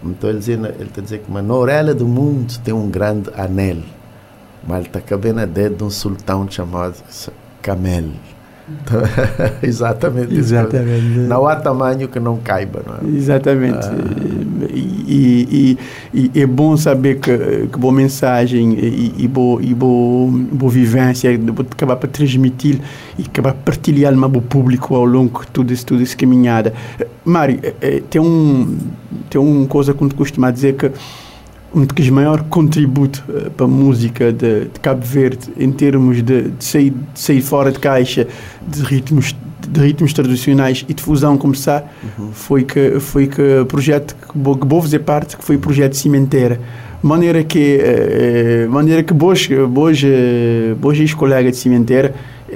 Então ele está a dizer que na orelha do mundo tem um grande anel, mas ele está cabendo a dedo de um sultão chamado Camel. Então, exatamente. isso. Exatamente. Não há tamanho que não caiba, não é? Exatamente. Ah. E, e, e, e é bom saber que, que boa mensagem e, e boa, e boa, boa vivência acabar para transmitir e acabar para partilhar uma boa público ao longo de tudo isso, tudo caminhada. Mário, eh, eh, tem um tem uma coisa que tu costuma dizer que um dos maiores contributos uh, para a música de, de, Cabo Verde em termos de, de, sair, de, sair, fora de caixa de ritmos de ritmos tradicionais e de fusão começar uhum. foi que foi que projeto que vou, que vou fazer parte que foi o projeto Cimenteira maneira que uh, maneira que boas boas boas ex-colegas de Cimenteira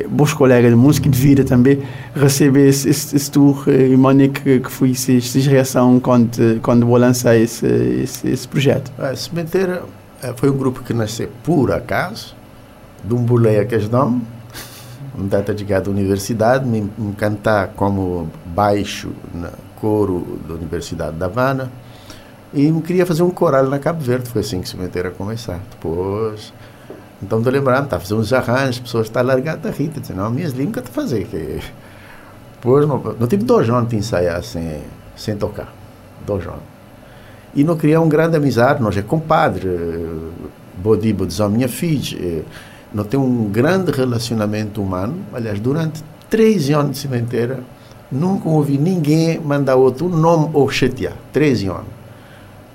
bons colegas de música e de vida também receber esse, esse, esse tour e maneira que, que foi essa, essa reação quando quando vou lançar esse, esse, esse projeto a Cimenteira foi um grupo que nasceu por acaso de um boleia que é um data de à universidade me, me cantar como baixo na coro da Universidade da Havana e queria fazer um coral na Cabo Verde foi assim que Cimenteira começar depois então estou lembrando, está a fazer uns arranjos, as pessoas estão largando a Rita, dizendo, não, minhas línguas está a fazer. Que... Pois, não, não tive dois anos de ensaiar sem, sem tocar. Dois anos. E não criar uma grande amizade, nós é compadre, Bodibo diz a minha filha, não tem um grande relacionamento humano. Aliás, durante três anos de cimenteira, nunca ouvi ninguém mandar outro nome ou chatear. Três anos.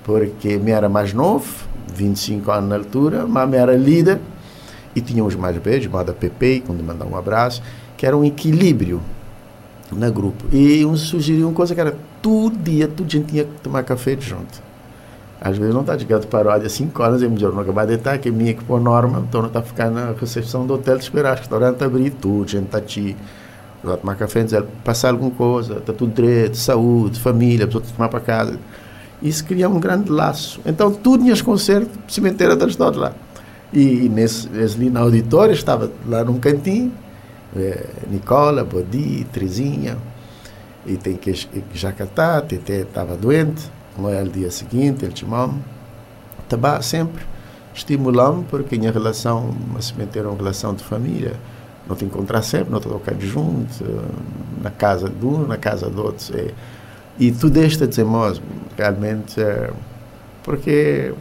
Porque me era mais novo, 25 anos na altura, mas me era líder e tinha os mais velhos, chamada PP, quando mandar um abraço, que era um equilíbrio no grupo. E um sugeriu uma coisa que era todo dia, todo dia tinha que tomar café junto. Às vezes não está chegando para a 5 horas, é melhor não acabar de estar, que é minha que por norma, então não está ficar na recepção do hotel, esperar o restaurante abrir tudo, gente está aqui, vai tomar café, dizer, passar alguma coisa, está tudo direito, saúde, família, pessoa tomar para casa. Isso cria um grande laço. Então, tudo tinha concertos, cemitério da história lá. E, e nesse, ali na auditório, estava lá num cantinho, é, Nicola, Bodi, Trezinha, e tem que Jacatá, Tete estava doente, não é o dia seguinte, ele chamou-me. Estava sempre estimulando porque tinha relação, uma cemitério é uma relação de família. Não te encontrar sempre, não te tocar junto, na casa de um, na casa do outro. É, e tudo isto dizer, realmente, é, porque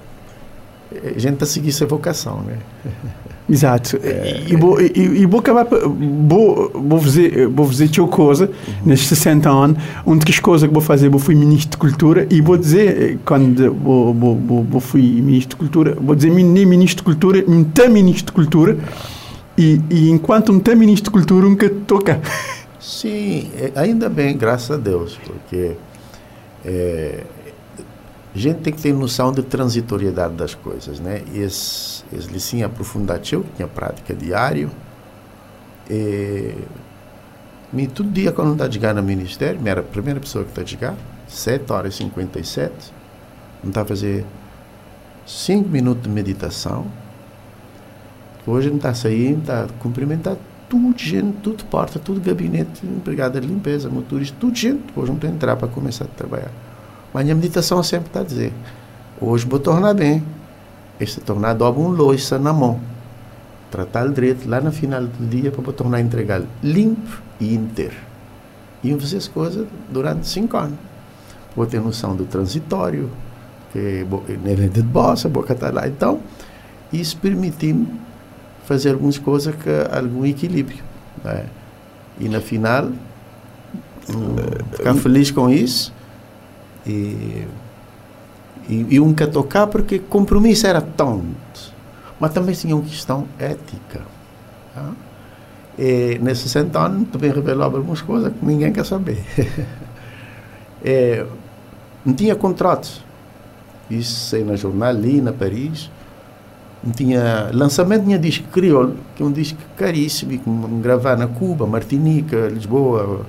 a gente está a seguir essa vocação, né? Exato. É, e, vou, e, e vou acabar, vou, vou fazer, vou fazer outra coisa, uhum. nestes 60 anos, uma das coisas que vou fazer, vou fui ministro de cultura e vou dizer, quando vou, vou, vou, vou fui ministro de cultura, vou dizer nem ministro de cultura, nem ministro de cultura, e, e enquanto não tem ministro de cultura, nunca toca. Sim, ainda bem, graças a Deus, porque é, a gente tem que ter noção de transitoriedade das coisas, né? E esse, esse licinho aprofundativo, que tinha prática diário, e, me, todo dia quando está a chegar no ministério, me era a primeira pessoa que está a chegar, 7 horas e 57, não está a fazer 5 minutos de meditação, hoje não está a sair, está a cumprimentar tudo gente, tudo porta, tudo gabinete, empregada de limpeza, motorista, tudo gente, hoje não que entrar para começar a trabalhar. Mas a minha meditação sempre está a dizer: hoje vou tornar bem. Este tornar dobra um louça na mão. Tratar direito lá no final do dia para tornar entregar limpo e inteiro. E eu as coisas durante cinco anos. Vou ter noção do transitório, que é de bossa, boca está lá. Então, isso permitiu fazer algumas coisas com algum equilíbrio. Né? E na final, um, ficar feliz com isso e, e, e um que tocar porque compromisso era tonto, mas também tinha uma questão ética. Tá? E nesses 60 anos também revelou algumas coisas que ninguém quer saber. é, não tinha contratos. Isso saiu na jornal ali, na Paris. Não tinha lançamento, tinha disco crioulo, que é um disco caríssimo, que gravar na Cuba, Martinica, Lisboa,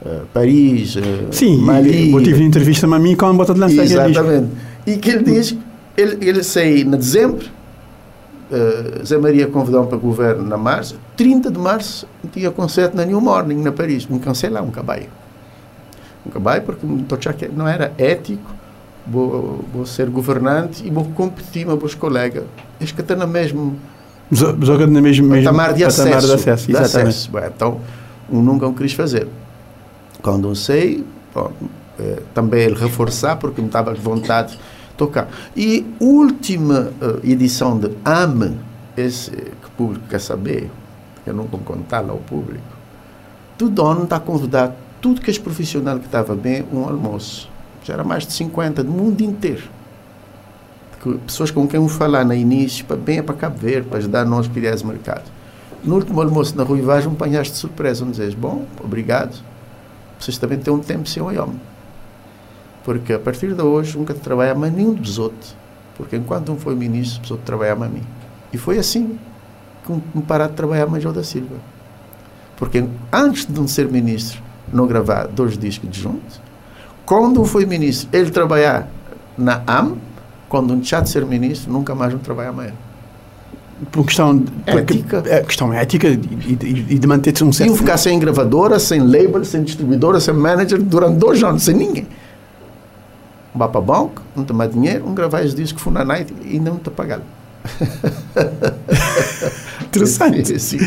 Uh, Paris, uh, Sim, Mali. eu tive entrevista a mim quando bota de lançar Exatamente. E que ele diz, ele, ele saiu em dezembro, uh, Zé Maria convidou-me para o governo na março, 30 de março tinha concerto na New Morning, na Paris, me cancelar um cabalho. Um cabalho porque não era ético, vou, vou ser governante e vou competir com os colegas. Acho que está na mesma... Joga na mesma patamar de acesso. Patamar de acesso, exatamente. De acesso. Bem, então, um nunca o quis fazer. Quando eu sei, eh, também ele reforçar, porque me estava com vontade de tocar. E última eh, edição de AME, esse que o público quer saber, eu não vou contar lá ao público, o dono está a convidar tudo que é profissional que estava bem um almoço. Já era mais de 50 do mundo inteiro. Pessoas com quem eu falar no início, para bem é para Cabo Verde, para ajudar nós a criar esse mercado. No último almoço na Ruivagem, um apanhaste de surpresa. Um dizes, bom, obrigado. Vocês também têm um tempo sem o homem. Porque a partir de hoje, nunca trabalha mais nenhum dos outros. Porque enquanto um foi ministro, os outros trabalhavam a mim. E foi assim que me parar de trabalhar mais o da Silva. Porque antes de um ser ministro, não gravar dois discos de juntos. Quando um foi ministro, ele trabalhar na AM. Quando um deixar de ser ministro, nunca mais não trabalha mais. Por questão de, porque- Ética. é questão ética e, e- e de manter-se um certo. Iam ficar sem gravadora, sem label, sem distribuidora, sem manager durante dois anos, sem ninguém. Vá para o banco, não tem mais dinheiro, um gravar os discos que na night e ainda não te pagado. Interessante. Sim,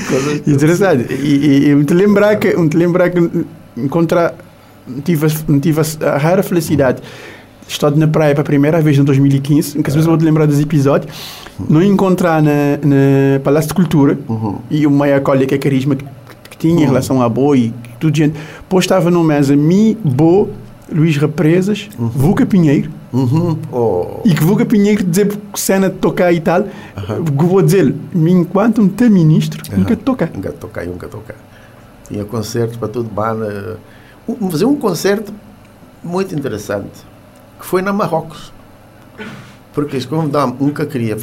Interessante. E, e, e te lembrar que, te lembrar que encontrar, tive, a- tive a, rara felicidade de estar na praia pela primeira vez em 2015, que às vezes vou te lembrar dos episódios, não encontrar na, na Palácio de Cultura Uhum. e o meia colha que é carisma que, que tinha em relação a Bo e tudo gente. Depois estava numa mesa mi, Bo, Luís Represas, Vuca Pinheiro, Uhum. Oh. e que Vuca Pinheiro dizer que cena de tocar e tal, que vou dizer, enquanto um te ministro, nunca toca. Nunca tocar, nunca tocar. Tinha concertos para tudo banda. Um- Fazer um concerto muito interessante, que foi na Marrocos. Porque eles convidaram que queria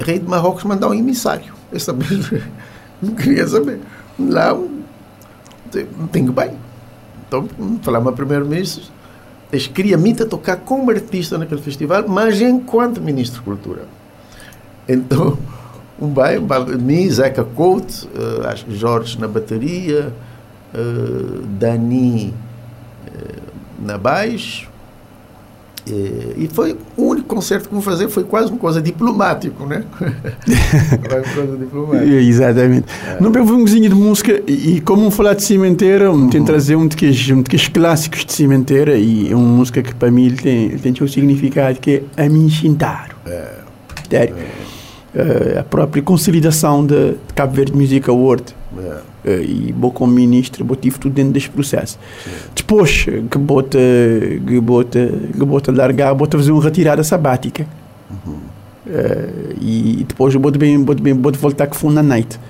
o rei de Marrocos mandou um emissário. Eu sabia, não queria saber. Lá, não tenho bem. Então, falamos ao primeiro-ministro, eles queriam me tocar como artista naquele festival, mas enquanto ministro de Cultura. Então, um bem, um bem, mim, Zeca Couto, eh, acho que Jorge na bateria, eh, Dani eh, na baixo. Eh, e foi o único concerto que vou fazer, foi quase uma coisa diplomático, né? Foi uma coisa diplomática. Exatamente. Não pego um cozinho de música e, e como falar de cimenteira, um, tem trazer um daqueles, um daqueles clássicos de cimenteira e é uma música que para mim tem, tem o significado que é a mim Shintaro. Sério. Eh, a própria consolidação de, de Cabo Verde Music Award É. eh, e vou como ministro, vou tive tudo dentro deste processo. Depois eh, que bota, que bota, que bota largar, bota fazer uma retirada sabática. Eh, e depois eu vou bem, vou bem, vou voltar que foi na night.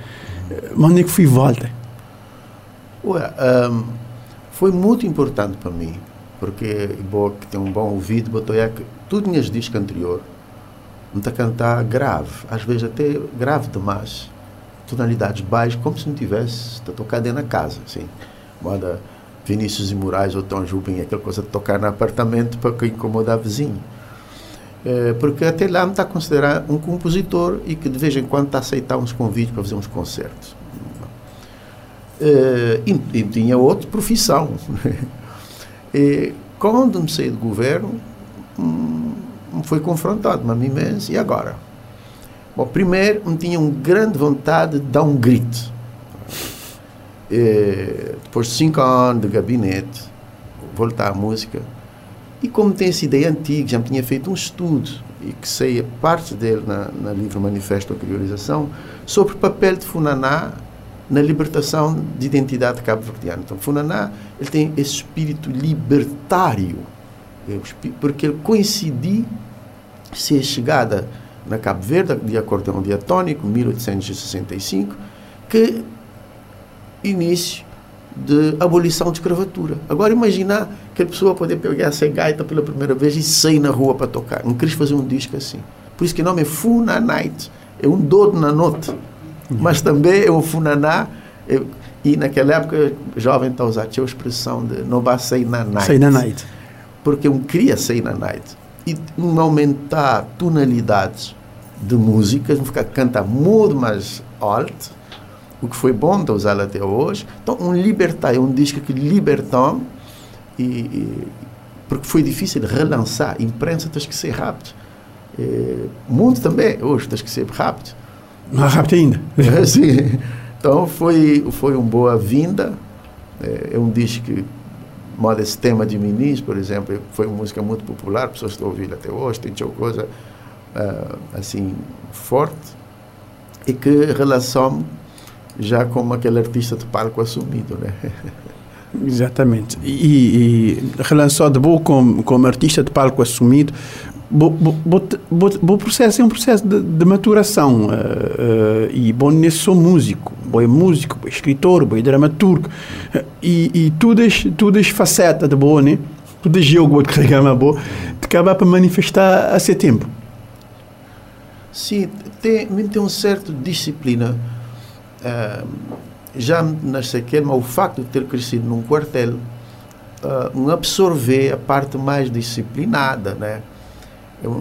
Eh, Mas onde é que fui volta? Ué, ahm, foi muito importante para mim, porque boa que tem um bom ouvido, botou é que tu tinhas disco anterior, está a cantar grave, às vezes até grave demais, tonalidades baixas, como se não tivesse a tocar dentro da casa, assim. Moda Vinícius e Moraes ou Tom Jubim, aquela coisa de tocar no apartamento para incomodar vizinho. Eh, porque até lá me está a considerar um compositor e que de vez em quando está a aceitar uns convites para fazer uns concertos. Eh, e, e tinha outra profissão. e, quando me saí do governo, hum, foi confrontado, mas imenso, e agora? Bom, primeiro, me tinha uma grande vontade de dar um grito. Eh, depois de cinco anos de gabinete, voltar à música, e como tem essa ideia antiga, já me tinha feito um estudo, e que sei parte dele na, na livro Manifesto da Priorização, sobre o papel de Funaná na libertação de identidade cabo-verdiana. Então, Funaná ele tem esse espírito libertário, porque ele coincidiu ser chegada na Cabo Verde, de acordeão diatônico, 1865, que início de abolição de escravatura. Agora imagina que a pessoa poder pegar essa gaita pela primeira vez e sair na rua para tocar. Não queria fazer um disco assim. Por isso que o nome é Funa Night. É um dodo na noite. Mas também é um funaná. e naquela época, jovem está a usar a expressão de não vai sair na night. Sei na night. Porque eu queria sair na night. E um aumentar tonalidades de músicas, não ficar cantar muito mais alto, o que foi bom de usar até hoje. Então, um libertar, é um disco que libertou e, e- porque foi difícil de relançar. Imprensa tens que ser rápido. Eh, mundo também, hoje tens que ser rápido. Não rápido ainda. É, Sim. Então foi, foi uma boa vinda. É, é um disco que modo esse tema de Minis, por exemplo, foi uma música muito popular, pessoas estão ouvindo até hoje, tem uma coisa uh, assim forte e que relaciona já como aquele artista de palco assumido, né? Exatamente. E, e relação de boa como, como artista de palco assumido, o processo é um processo de, de maturação uh, uh, e bom nesse sou músico, bom é músico, bom é escritor, bom é dramaturgo uh, e, e todas todas facetas de boa, né? Tudo jogo que chama boa, te acaba para manifestar a seu tempo. Sim, tem, tem um certo disciplina. Já nasce aquele, mas o facto de ter crescido num quartel, uh, um absorver a parte mais disciplinada, né? Eu,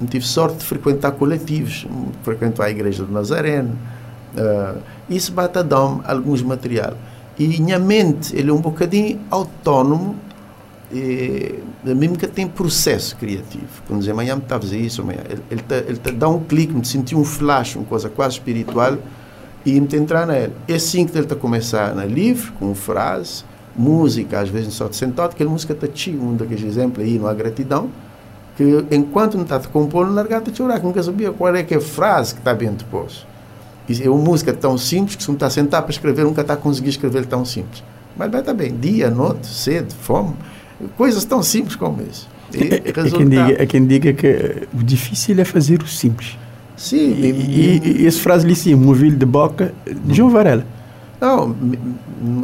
eu tive sorte de frequentar coletivos, frequento a igreja do Nazareno, uh, isso bate a dar alguns material. E minha mente, ele é um bocadinho autónomo, e, mesmo que tem processo criativo. Quando dizer, amanhã me está a fazer isso, amanhã, ele, ele, ele dá um clique, me senti um flash, uma coisa quase espiritual, e me entrar nele. É assim que ele está a começar na livro, com frase, música, às vezes só de sentado, aquela música está cheia, um daqueles exemplos aí, não há gratidão, que enquanto não está a compor, não largata a chorar, que nunca sabia qual é que é a frase que está bem depois. E é uma música tão simples que se não está a sentar para escrever, nunca está a conseguir escrever tão simples. Mas vai estar bem, dia, noite, cedo, fome, coisas tão simples como isso. E, é, é, quem diga, é quem diga que o difícil é fazer o simples. Sim. E, e, e essa frase ali, sim, movilho de boca, de João Varela. Não,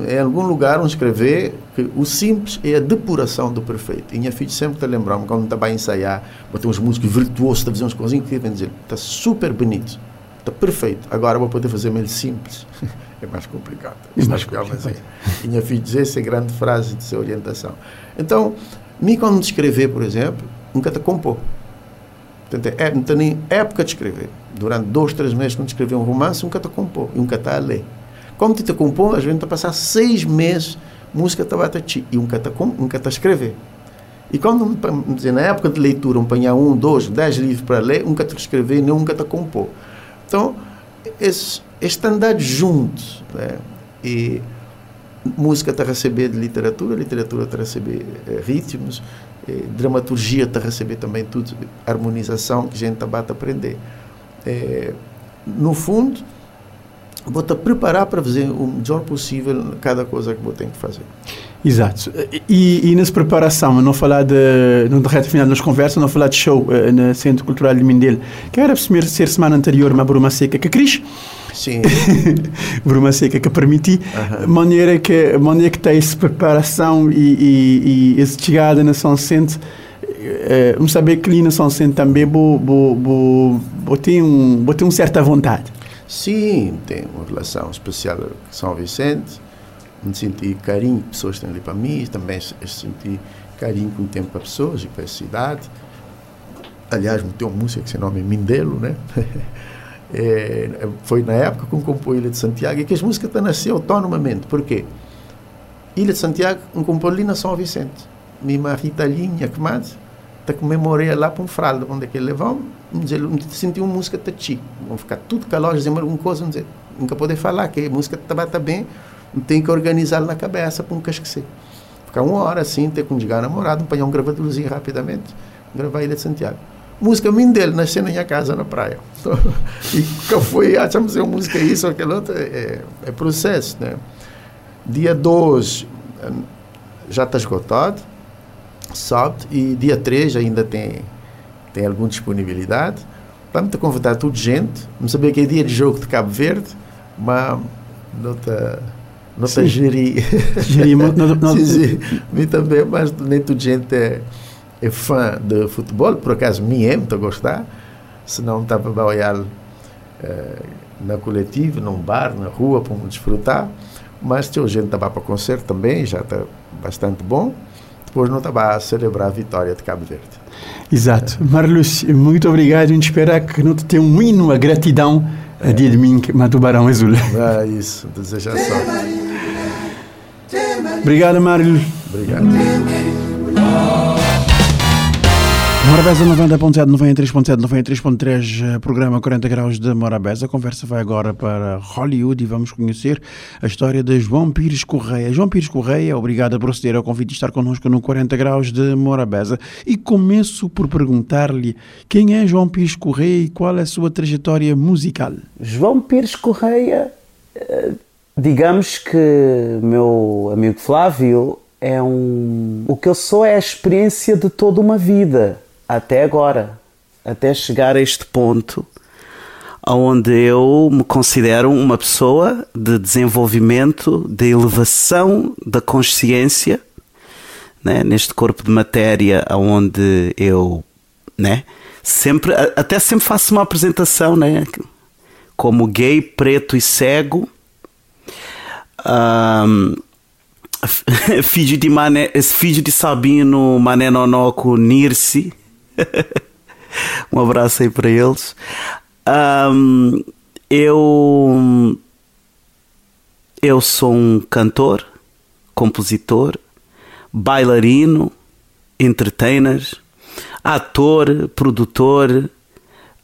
em algum lugar onde escrever que o simples é a depuração do perfeito. E minha filha sempre está lembrando, quando estava a ensaiar, botar uns músicos virtuosos, está a fazer umas coisinhas que dizer, está super bonito, está perfeito. Agora vou poder fazer meio simples. é mais complicado. É mais complicado. Assim. E minha filha diz essa grande frase de sua orientação. Então, mim quando escrever, por exemplo, nunca te compor. Portanto, é, não tem nem época de escrever. Durante dois, três meses, quando escrever um romance, nunca te compor, nunca está a ler. Como te compõe, às vezes está a passar seis meses, música está a ti, e nunca está nunca está a escrever. E quando, na época de leitura, apanhar um, dois, dez livros para ler, nunca está a escrever, nem nunca está a compor. Então, esse, este andar juntos, né? e música está a receber de literatura, literatura está a receber eh, ritmos, eh, dramaturgia está a receber também tudo, harmonização que a gente está a aprender. Eh, no fundo, vou te preparar para fazer o melhor possível cada coisa que vou ter que fazer. Exato. E, e nessa preparação, não falar de, no reta final das conversas, não falar de show uh, no Centro Cultural de Mindelo, que era ser semana anterior uma bruma seca que Cris. Sim. bruma seca que permiti. Uh -huh. Maneira que, maneira que tem essa preparação e, e, e essa chegada na São Centro, uh, um saber que ali na São Centro também vou, vou, vou, vou, ter um, vou ter uma certa vontade. Sim, tem uma relação especial com São Vicente. Me senti carinho, pessoas estão ali para mim, também senti carinho com o tempo para pessoas e para a cidade. Aliás, tem uma música que se nome Mindelo, né? É, foi na época que compôs Ilha de Santiago e que as músicas estão nascer autonomamente. Por quê? Ilha de Santiago, um compôs ali na São Vicente. Minha Rita Linha, que mais? Está comemorei lá para um fralda, onde é que ele levou dizer, senti uma música ti Vão ficar tudo calor, dizer alguma coisa, dizer, nunca poder falar, que a música estava tá bem, tem que organizar na cabeça para nunca esquecer. Ficar uma hora assim, ter com um namorado, apanhar um gravadorzinho rapidamente, gravar Ilha de Santiago. Música minha dele, nasceu na minha casa na praia. e que foi, achamos que música isso ou aquela outra, é, é processo, né? Dia 12 já está esgotado, sábado, e dia 3 ainda tem tem alguma disponibilidade. Vamos te convidar tudo gente. Não sabia que é dia de jogo de Cabo Verde, mas não está não está gerir. Sim, sim. Mim também, mas nem toda gente é, é fã de futebol. Por acaso, me é, muito a gostar. Senão estava a olhar eh, na coletiva, num bar, na rua, para desfrutar. Mas tinha gente estava para concerto também, já está bastante bom. Depois não estava a celebrar a vitória de Cabo Verde. Exato. Marluz, muito obrigado. A gente espera que não te tenha um hino a gratidão é. de mim, Matubarão Azul. É isso, desejar só. Obrigado, Marluz. Obrigado. Morabeza 90.7, 93.7, 93.3, eh, programa 40 graus de Morabeza. A conversa vai agora para Hollywood e vamos conhecer a história de João Pires Correia. João Pires Correia, obrigado a proceder ao convite de estar connosco no 40 graus de Morabeza. E começo por perguntar-lhe quem é João Pires Correia e qual é a sua trajetória musical. João Pires Correia, eh, digamos que meu amigo Flávio é um. O que eu sou é a experiência de toda uma vida, até agora, até chegar a este ponto, onde eu me considero uma pessoa de desenvolvimento, de elevação da consciência, né? neste corpo de matéria, onde eu, né? Sempre, até sempre faço uma apresentação, né? Como gay, preto e cego. Um, filho de Mané, filho de Sabino, Mané Nonoco, Nirsi. um abraço aí para eles. Um, eu eu sou um cantor, compositor, bailarino, entertainer, ator, produtor,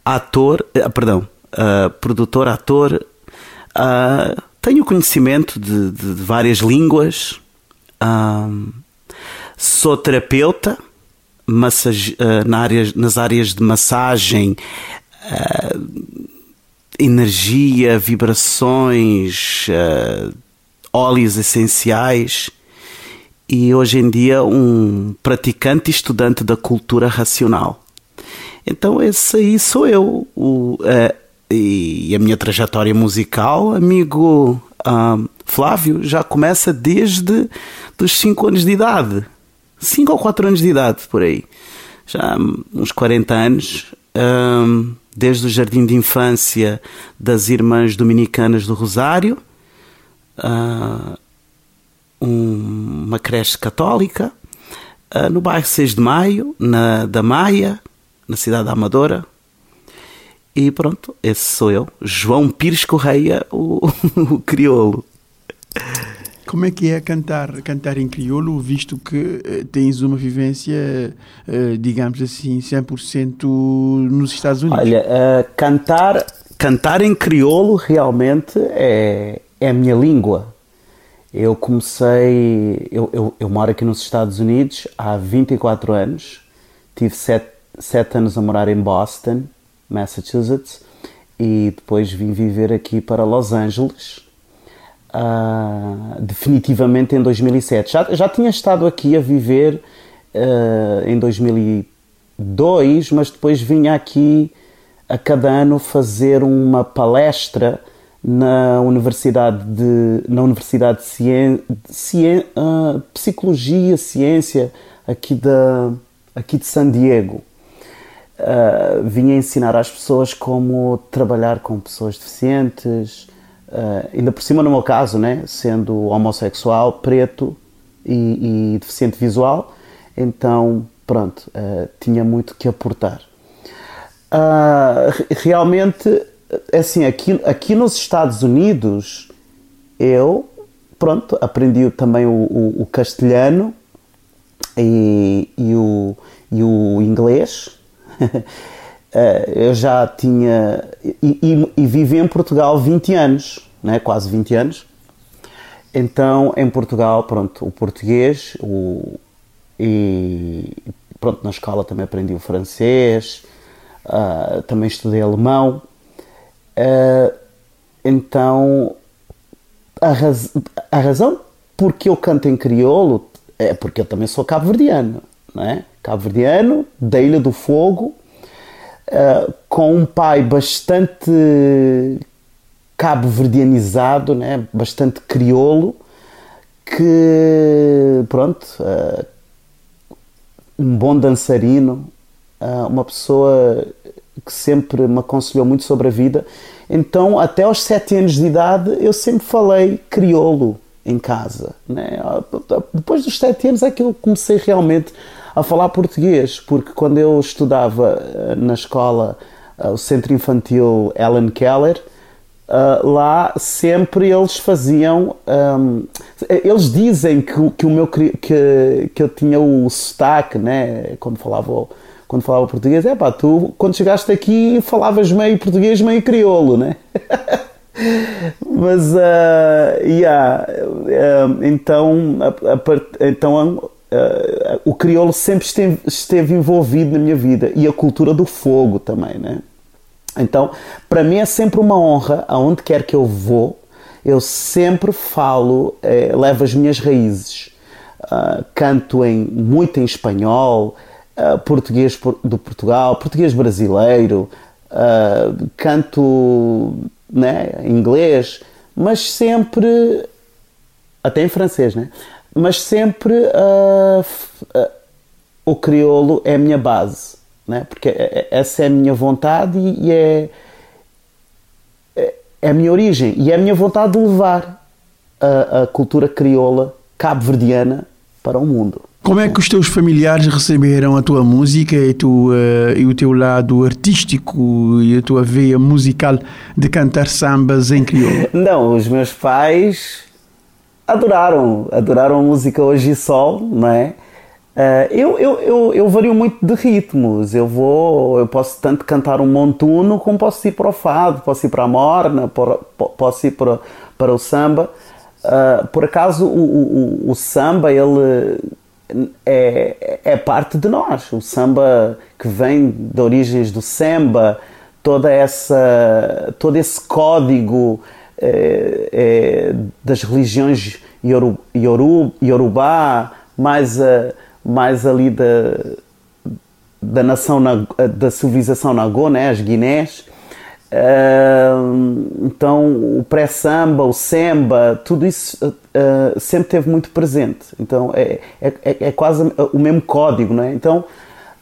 ator, uh, perdão, uh, produtor, ator. Uh, tenho conhecimento de, de, várias línguas. Sou terapeuta massage, uh, na nas áreas de massagem, uh, energia, vibrações, uh, óleos essenciais e hoje em dia um praticante estudante da cultura racional. Então esse aí sou eu. O, e a minha trajetória musical, amigo um, Flávio, já começa desde dos 5 anos de idade. 5 ou 4 anos de idade, por aí. Já uns 40 anos. Um, desde o jardim de infância das Irmãs Dominicanas do Rosário, uh, um, uma creche católica, uh, no bairro 6 de Maio, na da Maia, na cidade da Amadora, e pronto, esse sou eu, João Pires Correia, o, o crioulo. Como é que é cantar, cantar em crioulo, visto que eh, tens uma vivência, eh, digamos assim, 100% nos Estados Unidos? Olha, uh, cantar, cantar em crioulo realmente é, é a minha língua. Eu comecei, eu, eu, eu moro aqui nos Estados Unidos há 24 anos, tive 7, 7 anos a morar em Boston, Massachusetts, e depois vim viver aqui para Los Angeles, uh, definitivamente em 2007. Já, já tinha estado aqui a viver uh, em 2002, mas depois vinha aqui a cada ano fazer uma palestra na Universidade de, na Universidade de Cien, Cien, uh, Psicologia, Ciência, aqui, da, aqui de San Diego uh, vinha ensinar às pessoas como trabalhar com pessoas deficientes, uh, ainda por cima no meu caso, né, sendo homossexual, preto e, e deficiente visual, então pronto, uh, tinha muito que aportar. realmente, assim, aqui, aqui nos Estados Unidos, eu, pronto, aprendi também o, o, o castelhano e, e, o, e o inglês, Eh, eu já tinha. E, e, e, vivi em Portugal 20 anos, né? quase 20 anos. Então, em Portugal, pronto, o português, o, e pronto, na escola também aprendi o francês, uh, também estudei alemão. Uh, então, a, raz, a razão porque eu canto em crioulo é porque eu também sou cabo-verdiano, não é? cabo-verdiano, da Ilha do Fogo, uh, com um pai bastante cabo-verdianizado, né? bastante crioulo, que, pronto, uh, um bom dançarino, uh, uma pessoa que sempre me aconselhou muito sobre a vida. Então, até aos sete anos de idade, eu sempre falei crioulo em casa. Né? Depois dos sete anos é que eu comecei realmente a falar português, porque quando eu estudava eh, na escola, eh, o Centro Infantil Ellen Keller, Uh, lá sempre eles faziam. Um, ehm, eles dizem que, que, o meu, que, que eu tinha o sotaque, né? Quando falava quando falava português, é pá, tu quando chegaste aqui falavas meio português, meio crioulo, né? Mas, uh, yeah, uh, então, a, a então uh, o crioulo sempre esteve, esteve envolvido na minha vida e a cultura do fogo também, né? Então, para mim é sempre uma honra, aonde quer que eu vou, eu sempre falo, eh, levo as minhas raízes. Uh, canto em, muito em espanhol, uh, português do Portugal, português brasileiro, uh, canto né, em inglês, mas sempre, até em francês, né? Mas sempre o crioulo é a minha base né? porque é, é, essa é a minha vontade e é, é, é a minha origem e é a minha vontade de levar a, a cultura crioula cabo-verdiana para o mundo. Como é que os teus familiares receberam a tua música e, tu, uh, e o teu lado artístico e a tua veia musical de cantar sambas em crioulo? Não, os meus pais adoraram, adoraram a música Hoje Sol, não é? Uh, eu, eu, eu, eu, vario muito de ritmos. Eu vou, eu posso tanto cantar um montuno como posso ir para o fado, posso ir para a morna, posso ir para, para o samba. Uh, por acaso o, o, o, samba ele é, é parte de nós. O samba que vem de origens do samba, toda essa, todo esse código é, é, das religiões Yoru, Yorubá, mais a mais ali da, da nação, da civilização Nagô, né, as Guinés. Uh, então o pré-samba, o samba, tudo isso uh, sempre teve muito presente. Então é, é, é, quase o mesmo código, né? Então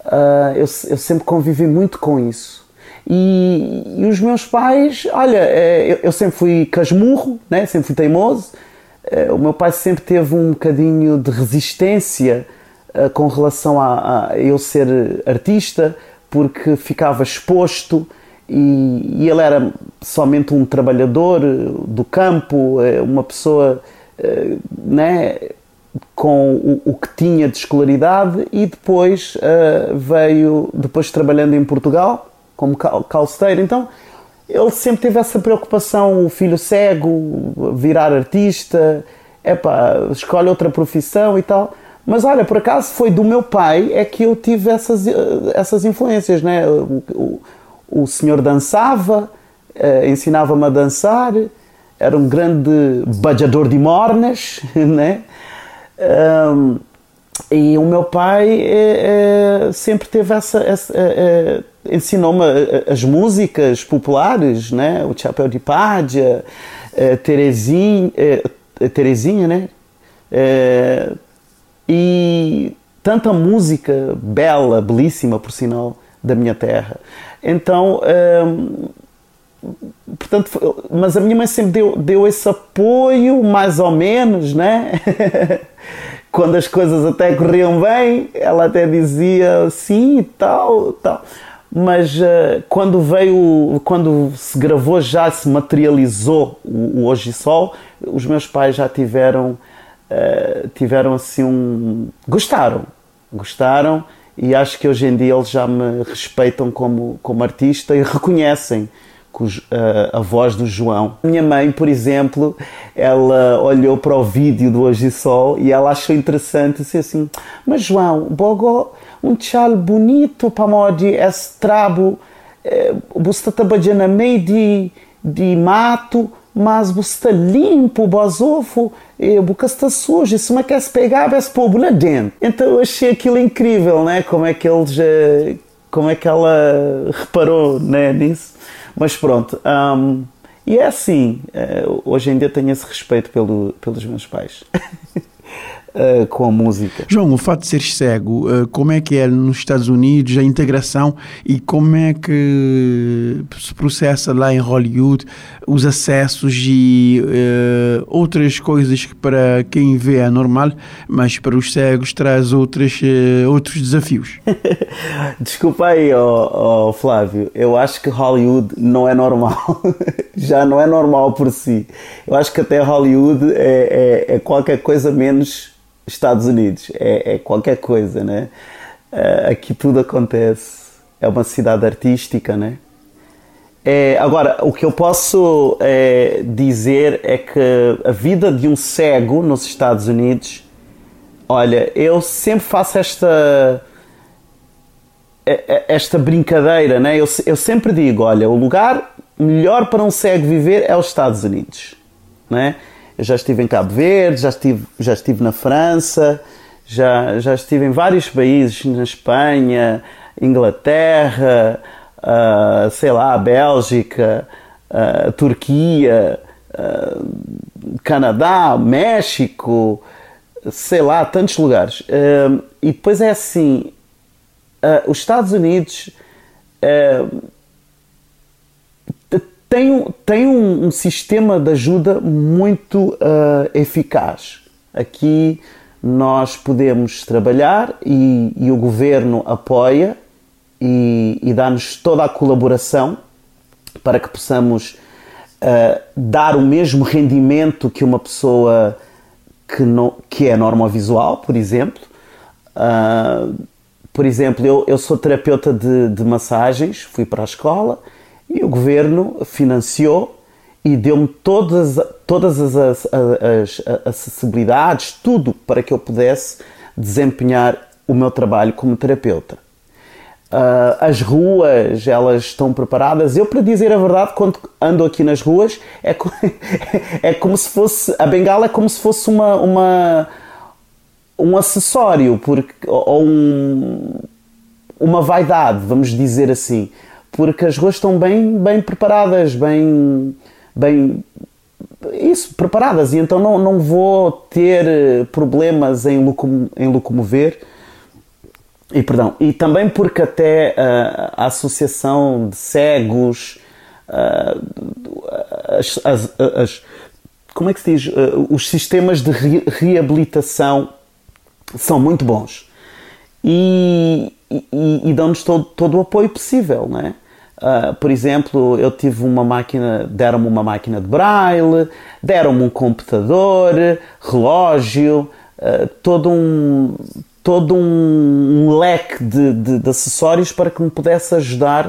uh, eu, eu sempre convivi muito com isso. E, e os meus pais, olha, eu, eu, sempre fui casmurro, né? sempre fui teimoso. o meu pai sempre teve um bocadinho de resistência eh, com relação a, a, eu ser artista, porque ficava exposto e, ele era somente um trabalhador do campo, eh, uma pessoa eh, né, com o, o que tinha de escolaridade e depois veio, depois trabalhando em Portugal como calceteiro. Então ele sempre teve essa preocupação, o filho cego, virar artista, escolhe outra profissão e tal. Mas olha, por acaso foi do meu pai é que eu tive essas, eh, essas influências, né? O, o, o senhor dançava, eh, ensinava-me a dançar, era um grande bajador de mornas, né? Um, e o meu pai é, sempre teve essa, essa é, ensinou-me as músicas populares, né? O Chapéu de Pádia, Terezinha, Terezinha, né? e tanta música bela, belíssima, por sinal, da minha terra. Então, portanto, mas a minha mãe sempre deu, deu esse apoio, mais ou menos, né? Quando as coisas até corriam bem, ela até dizia sim e tal, tal. Mas uh, quando veio, quando se gravou, já se materializou o, o Hoje Sol, os meus pais já tiveram uh, tiveram assim um. gostaram. Gostaram e acho que hoje em dia eles já me respeitam como, como artista e reconhecem uh, a voz do João. Minha mãe, por exemplo, ela olhou para o vídeo do Hoje e Sol e ela achou interessante disse assim: Mas João, bogo um tchal bonito para modi esse trabo, eh, você está meio de, de mato mas você está limpo, bozofo, e a boca está suja, se uma quer pegar, vai se pôr lá dentro. Então eu achei aquilo incrível, né? Como é que eles, como é que ela reparou né, nisso. Mas pronto, um, e é assim, eh, hoje em dia tenho esse respeito pelo, pelos meus pais. uh, com a música. João, o fato de seres cego, uh, como é que é nos Estados Unidos a integração e como é que se processa lá em Hollywood os acessos e uh, outras coisas que para quem vê é normal, mas para os cegos traz outras, outros desafios? Desculpa aí, oh, oh, Flávio, eu acho que Hollywood não é normal. Já não é normal por si. Eu acho que até Hollywood é, é, é qualquer coisa menos Estados Unidos, é, é qualquer coisa, né? Uh, aqui tudo acontece. É uma cidade artística, né? É, agora, o que eu posso é, dizer é que a vida de um cego nos Estados Unidos, olha, eu sempre faço esta é, é, esta brincadeira, né? Eu, eu sempre digo, olha, o lugar melhor para um cego viver é os Estados Unidos, né? Já estive em Cabo Verde, já estive, já estive na França, já, já estive em vários países, na Espanha, Inglaterra, uh, sei lá, Bélgica, uh, Turquia, uh, Canadá, México, sei lá, tantos lugares. e depois é assim, os Estados Unidos tem, tem um, um, sistema de ajuda muito eficaz. Aqui nós podemos trabalhar e, e o governo apoia e, e dá-nos toda a colaboração para que possamos uh, dar o mesmo rendimento que uma pessoa que, não, que é normovisual, por exemplo. Uh, por exemplo, eu, eu sou terapeuta de, de massagens, fui para a escola e o governo financiou e deu-me todas, todas as, as, as, acessibilidades, tudo para que eu pudesse desempenhar o meu trabalho como terapeuta. Uh, as ruas, elas estão preparadas. Eu, para dizer a verdade, quando ando aqui nas ruas, é, co é como se fosse. A bengala é como se fosse uma. uma um acessório porque, ou um, uma vaidade, vamos dizer assim, porque as ruas estão bem, bem preparadas, bem, bem isso, preparadas, e então não, não vou ter problemas em, locom em locomover e perdão, e também porque até uh, a Associação de Cegos, uh, as, as, as, como é que se diz? Uh, os sistemas de re reabilitação são muito bons e, e, e dão-nos todo, todo o apoio possível, não é? Uh, por exemplo, eu tive uma máquina, deram-me uma máquina de braille, deram-me um computador, relógio, uh, todo um todo um, um leque de, de, de, acessórios para que me pudesse ajudar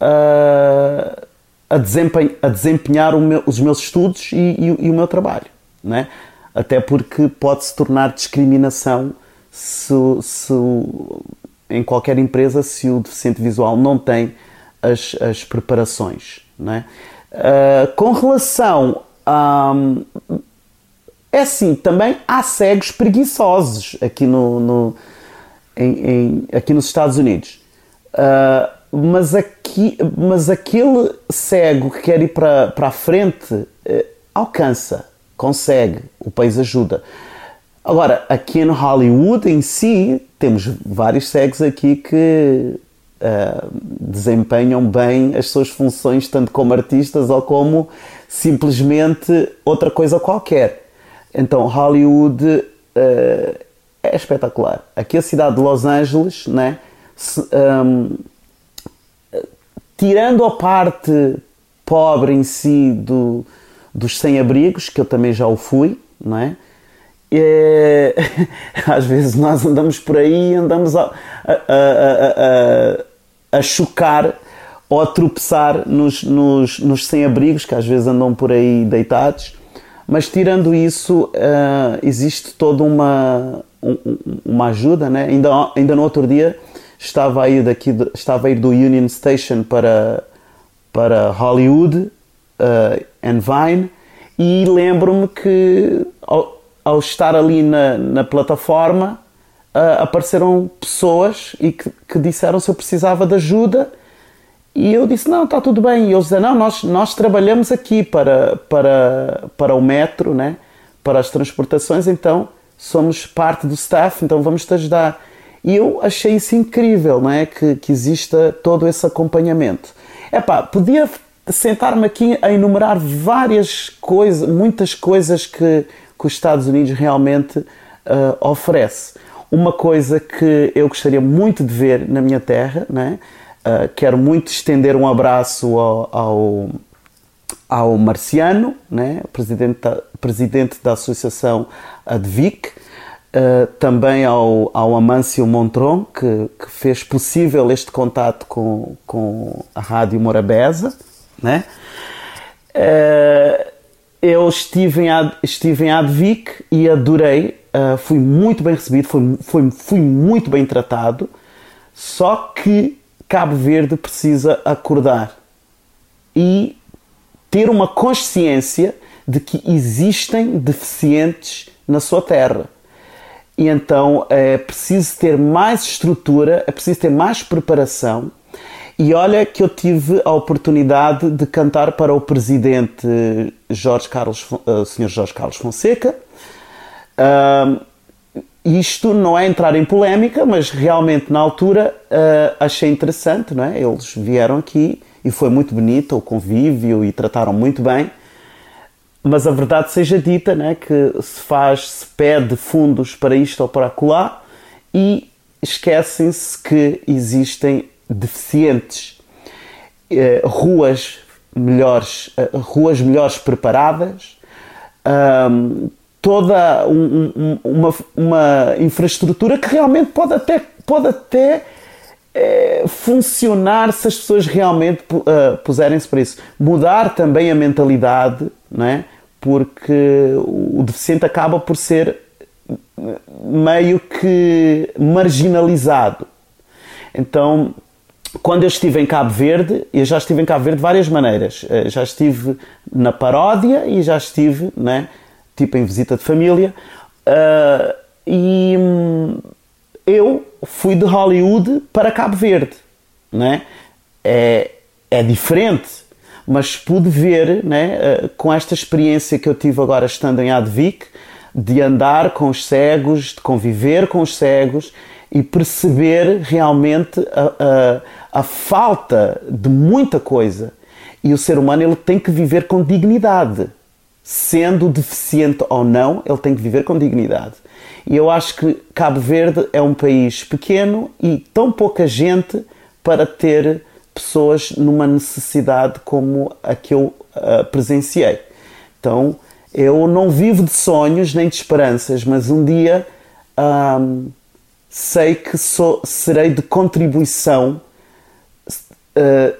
uh, a, desempenhar, a desempenhar meu, os meus estudos e, e, e, o meu trabalho. Né? Até porque pode se tornar discriminação se, se, em qualquer empresa se o deficiente visual não tem as, as preparações. Né? Uh, com relação a. Um, é assim, também há cegos preguiçosos aqui, no, no em, em, aqui nos Estados Unidos. Uh, mas, aqui, mas aquele cego que quer ir para, para a frente uh, alcança, consegue, o país ajuda. Agora, aqui no Hollywood em si, temos vários cegos aqui que uh, desempenham bem as suas funções, tanto como artistas ou como simplesmente outra coisa qualquer. Então, Hollywood uh, é espetacular. Aqui a cidade de Los Angeles, né? Se, um, tirando a parte pobre em si do, dos sem-abrigos, que eu também já o fui, não é? é às vezes nós andamos por aí andamos a, a, a, a, chocar ou a tropeçar nos, nos, nos sem-abrigos, que às vezes andam por aí deitados mas tirando isso, uh, existe toda uma, um, uma ajuda, né? Ainda, ainda no outro dia estava a ir, daqui, estava a ir do Union Station para, para Hollywood uh, and Vine e lembro-me que ao, ao, estar ali na, na plataforma uh, apareceram pessoas e que, que disseram se eu precisava de ajuda e eu disse, não, está tudo bem. E eles disseram, não, nós, nós trabalhamos aqui para, para, para o metro, né? para as transportações, então somos parte do staff, então vamos te ajudar. E eu achei isso incrível, não é? Que, que exista todo esse acompanhamento. Epá, podia sentar-me aqui a enumerar várias coisas, muitas coisas que, que os Estados Unidos realmente uh, oferece. Uma coisa que eu gostaria muito de ver na minha terra, né? Uh, quero muito estender um abraço ao, ao, ao Marciano, né, presidente, da, presidente da Associação ADVIC, uh, também ao, ao Amâncio Montron, que, que fez possível este contato com, com a Rádio Morabeza. Né? Uh, eu estive em, Ad, estive em Advic e adorei, uh, fui muito bem recebido, fui, fui, fui muito bem tratado, só que Cabo Verde precisa acordar e ter uma consciência de que existem deficientes na sua terra. E então é preciso ter mais estrutura, é preciso ter mais preparação. E olha que eu tive a oportunidade de cantar para o presidente Jorge Carlos, uh, Sr. Jorge Carlos Fonseca. Uh, isto não é entrar em polémica, mas realmente na altura uh, achei interessante, não é? Eles vieram aqui e foi muito bonito o convívio e trataram muito bem. Mas a verdade seja dita, né, que se faz, se pede fundos para isto ou para acolá e esquecem-se que existem deficientes, eh, ruas melhores, eh, ruas melhores preparadas, um, toda um, um, uma, uma infraestrutura que realmente pode até, pode até é, funcionar se as pessoas realmente uh, puserem-se para isso. Mudar também a mentalidade, não é? porque o deficiente acaba por ser meio que marginalizado. Então, quando eu estive em Cabo Verde, eu já estive em Cabo Verde de várias maneiras. Eh, já estive na paródia e já estive, né, tipo em visita de família. Uh, e hum, eu fui de Hollywood para Cabo Verde, né? É, é diferente, mas pude ver, né, eh, com esta experiência que eu tive agora estando em Advic, de andar com os cegos, de conviver com os cegos e perceber realmente a, a, a falta de muita coisa. E o ser humano ele tem que viver com dignidade. Sendo deficiente ou não, ele tem que viver com dignidade. E eu acho que Cabo Verde é um país pequeno e tão pouca gente para ter pessoas numa necessidade como a que eu uh, presenciei. Então, eu não vivo de sonhos nem de esperanças, mas um dia um, sei que sou, serei de contribuição, uh,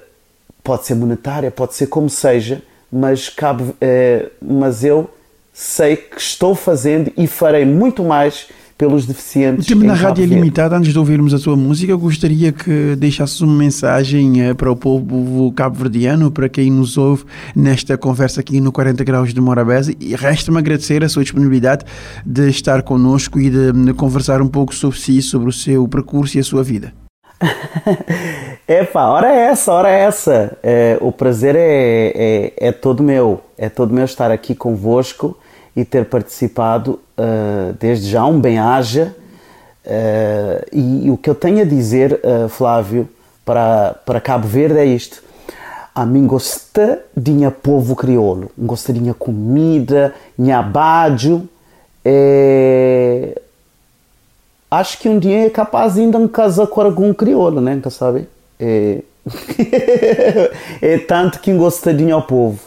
pode ser monetária, pode ser como seja, mas, cabe, uh, mas eu sei que estou fazendo e farei muito mais pelos deficientes. O tempo na rádio é limitado. Antes de ouvirmos a sua música, eu gostaria que deixasses uma mensagem eh, para o povo cabo-verdiano, para quem nos ouve nesta conversa aqui no 40 Graus de Morabeza. E resta-me agradecer a sua disponibilidade de estar connosco e de conversar um pouco sobre si, sobre o seu percurso e a sua vida. Epa, hora é essa, hora é essa. É, o prazer é, é, é todo meu. É todo meu estar aqui convosco e ter participado uh, desde já um bem-aja. Uh, e, e, o que eu tenho a dizer, uh, Flávio, para, para Cabo Verde é isto. A mim gosta de povo crioulo, gosta de comida, minha bádio. É... Acho que um dia é capaz ainda de casar com algum crioulo, né? Nunca sabe? É... é tanto que gosta de meu povo.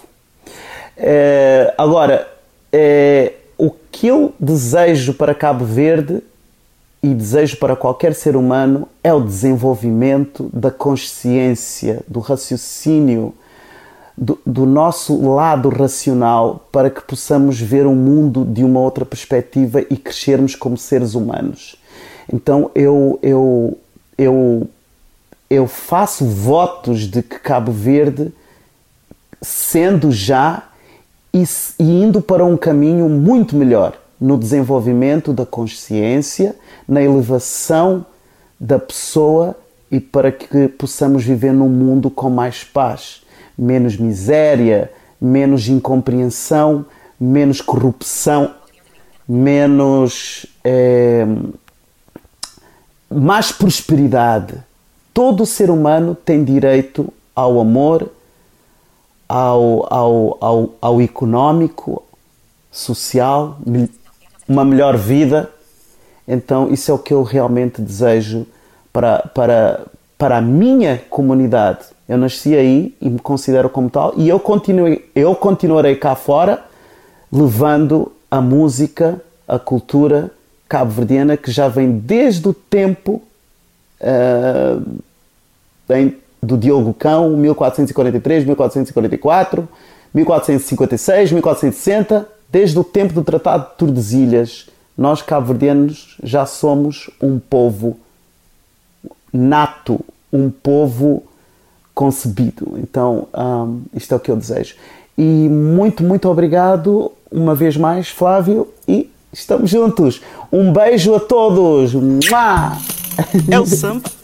É... Agora, é, o que eu desejo para Cabo Verde e desejo para qualquer ser humano é o desenvolvimento da consciência, do raciocínio, do, do, nosso lado racional para que possamos ver o mundo de uma outra perspectiva e crescermos como seres humanos. Então eu, eu, eu, eu faço votos de que Cabo Verde, sendo já e, e indo para um caminho muito melhor no desenvolvimento da consciência, na elevação da pessoa e para que possamos viver num mundo com mais paz, menos miséria, menos incompreensão, menos corrupção, menos. É, mais prosperidade. Todo ser humano tem direito ao amor, ao, ao, ao, ao económico, social, uma melhor vida. Então, isso é o que eu realmente desejo para, para, para a minha comunidade. Eu nasci aí e me considero como tal, e eu, continuei, eu continuarei cá fora levando a música, a cultura cabo-verdiana que já vem desde o tempo ah, em- do Diogo Cão, 1443, 1444, 1456, 1460, desde o tempo do Tratado de Tordesilhas, nós cabo-verdianos já somos um povo nato, um povo concebido. Então, hum, isto é o que eu desejo. E muito, muito obrigado uma vez mais, Flávio, e estamos juntos. Um beijo a todos. É o samba.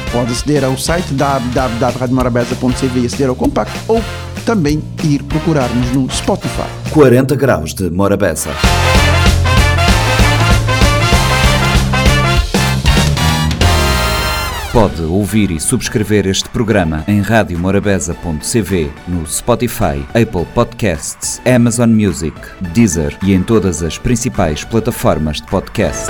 Pode aceder ao site www.radiomorabeza.cv e aceder ao compacto ou também ir procurar-nos no Spotify. 40 graus de Morabeza. Pode ouvir e subscrever este programa em radiomorabeza.cv, no Spotify, Apple Podcasts, Amazon Music, Deezer e em todas as principais plataformas de podcast.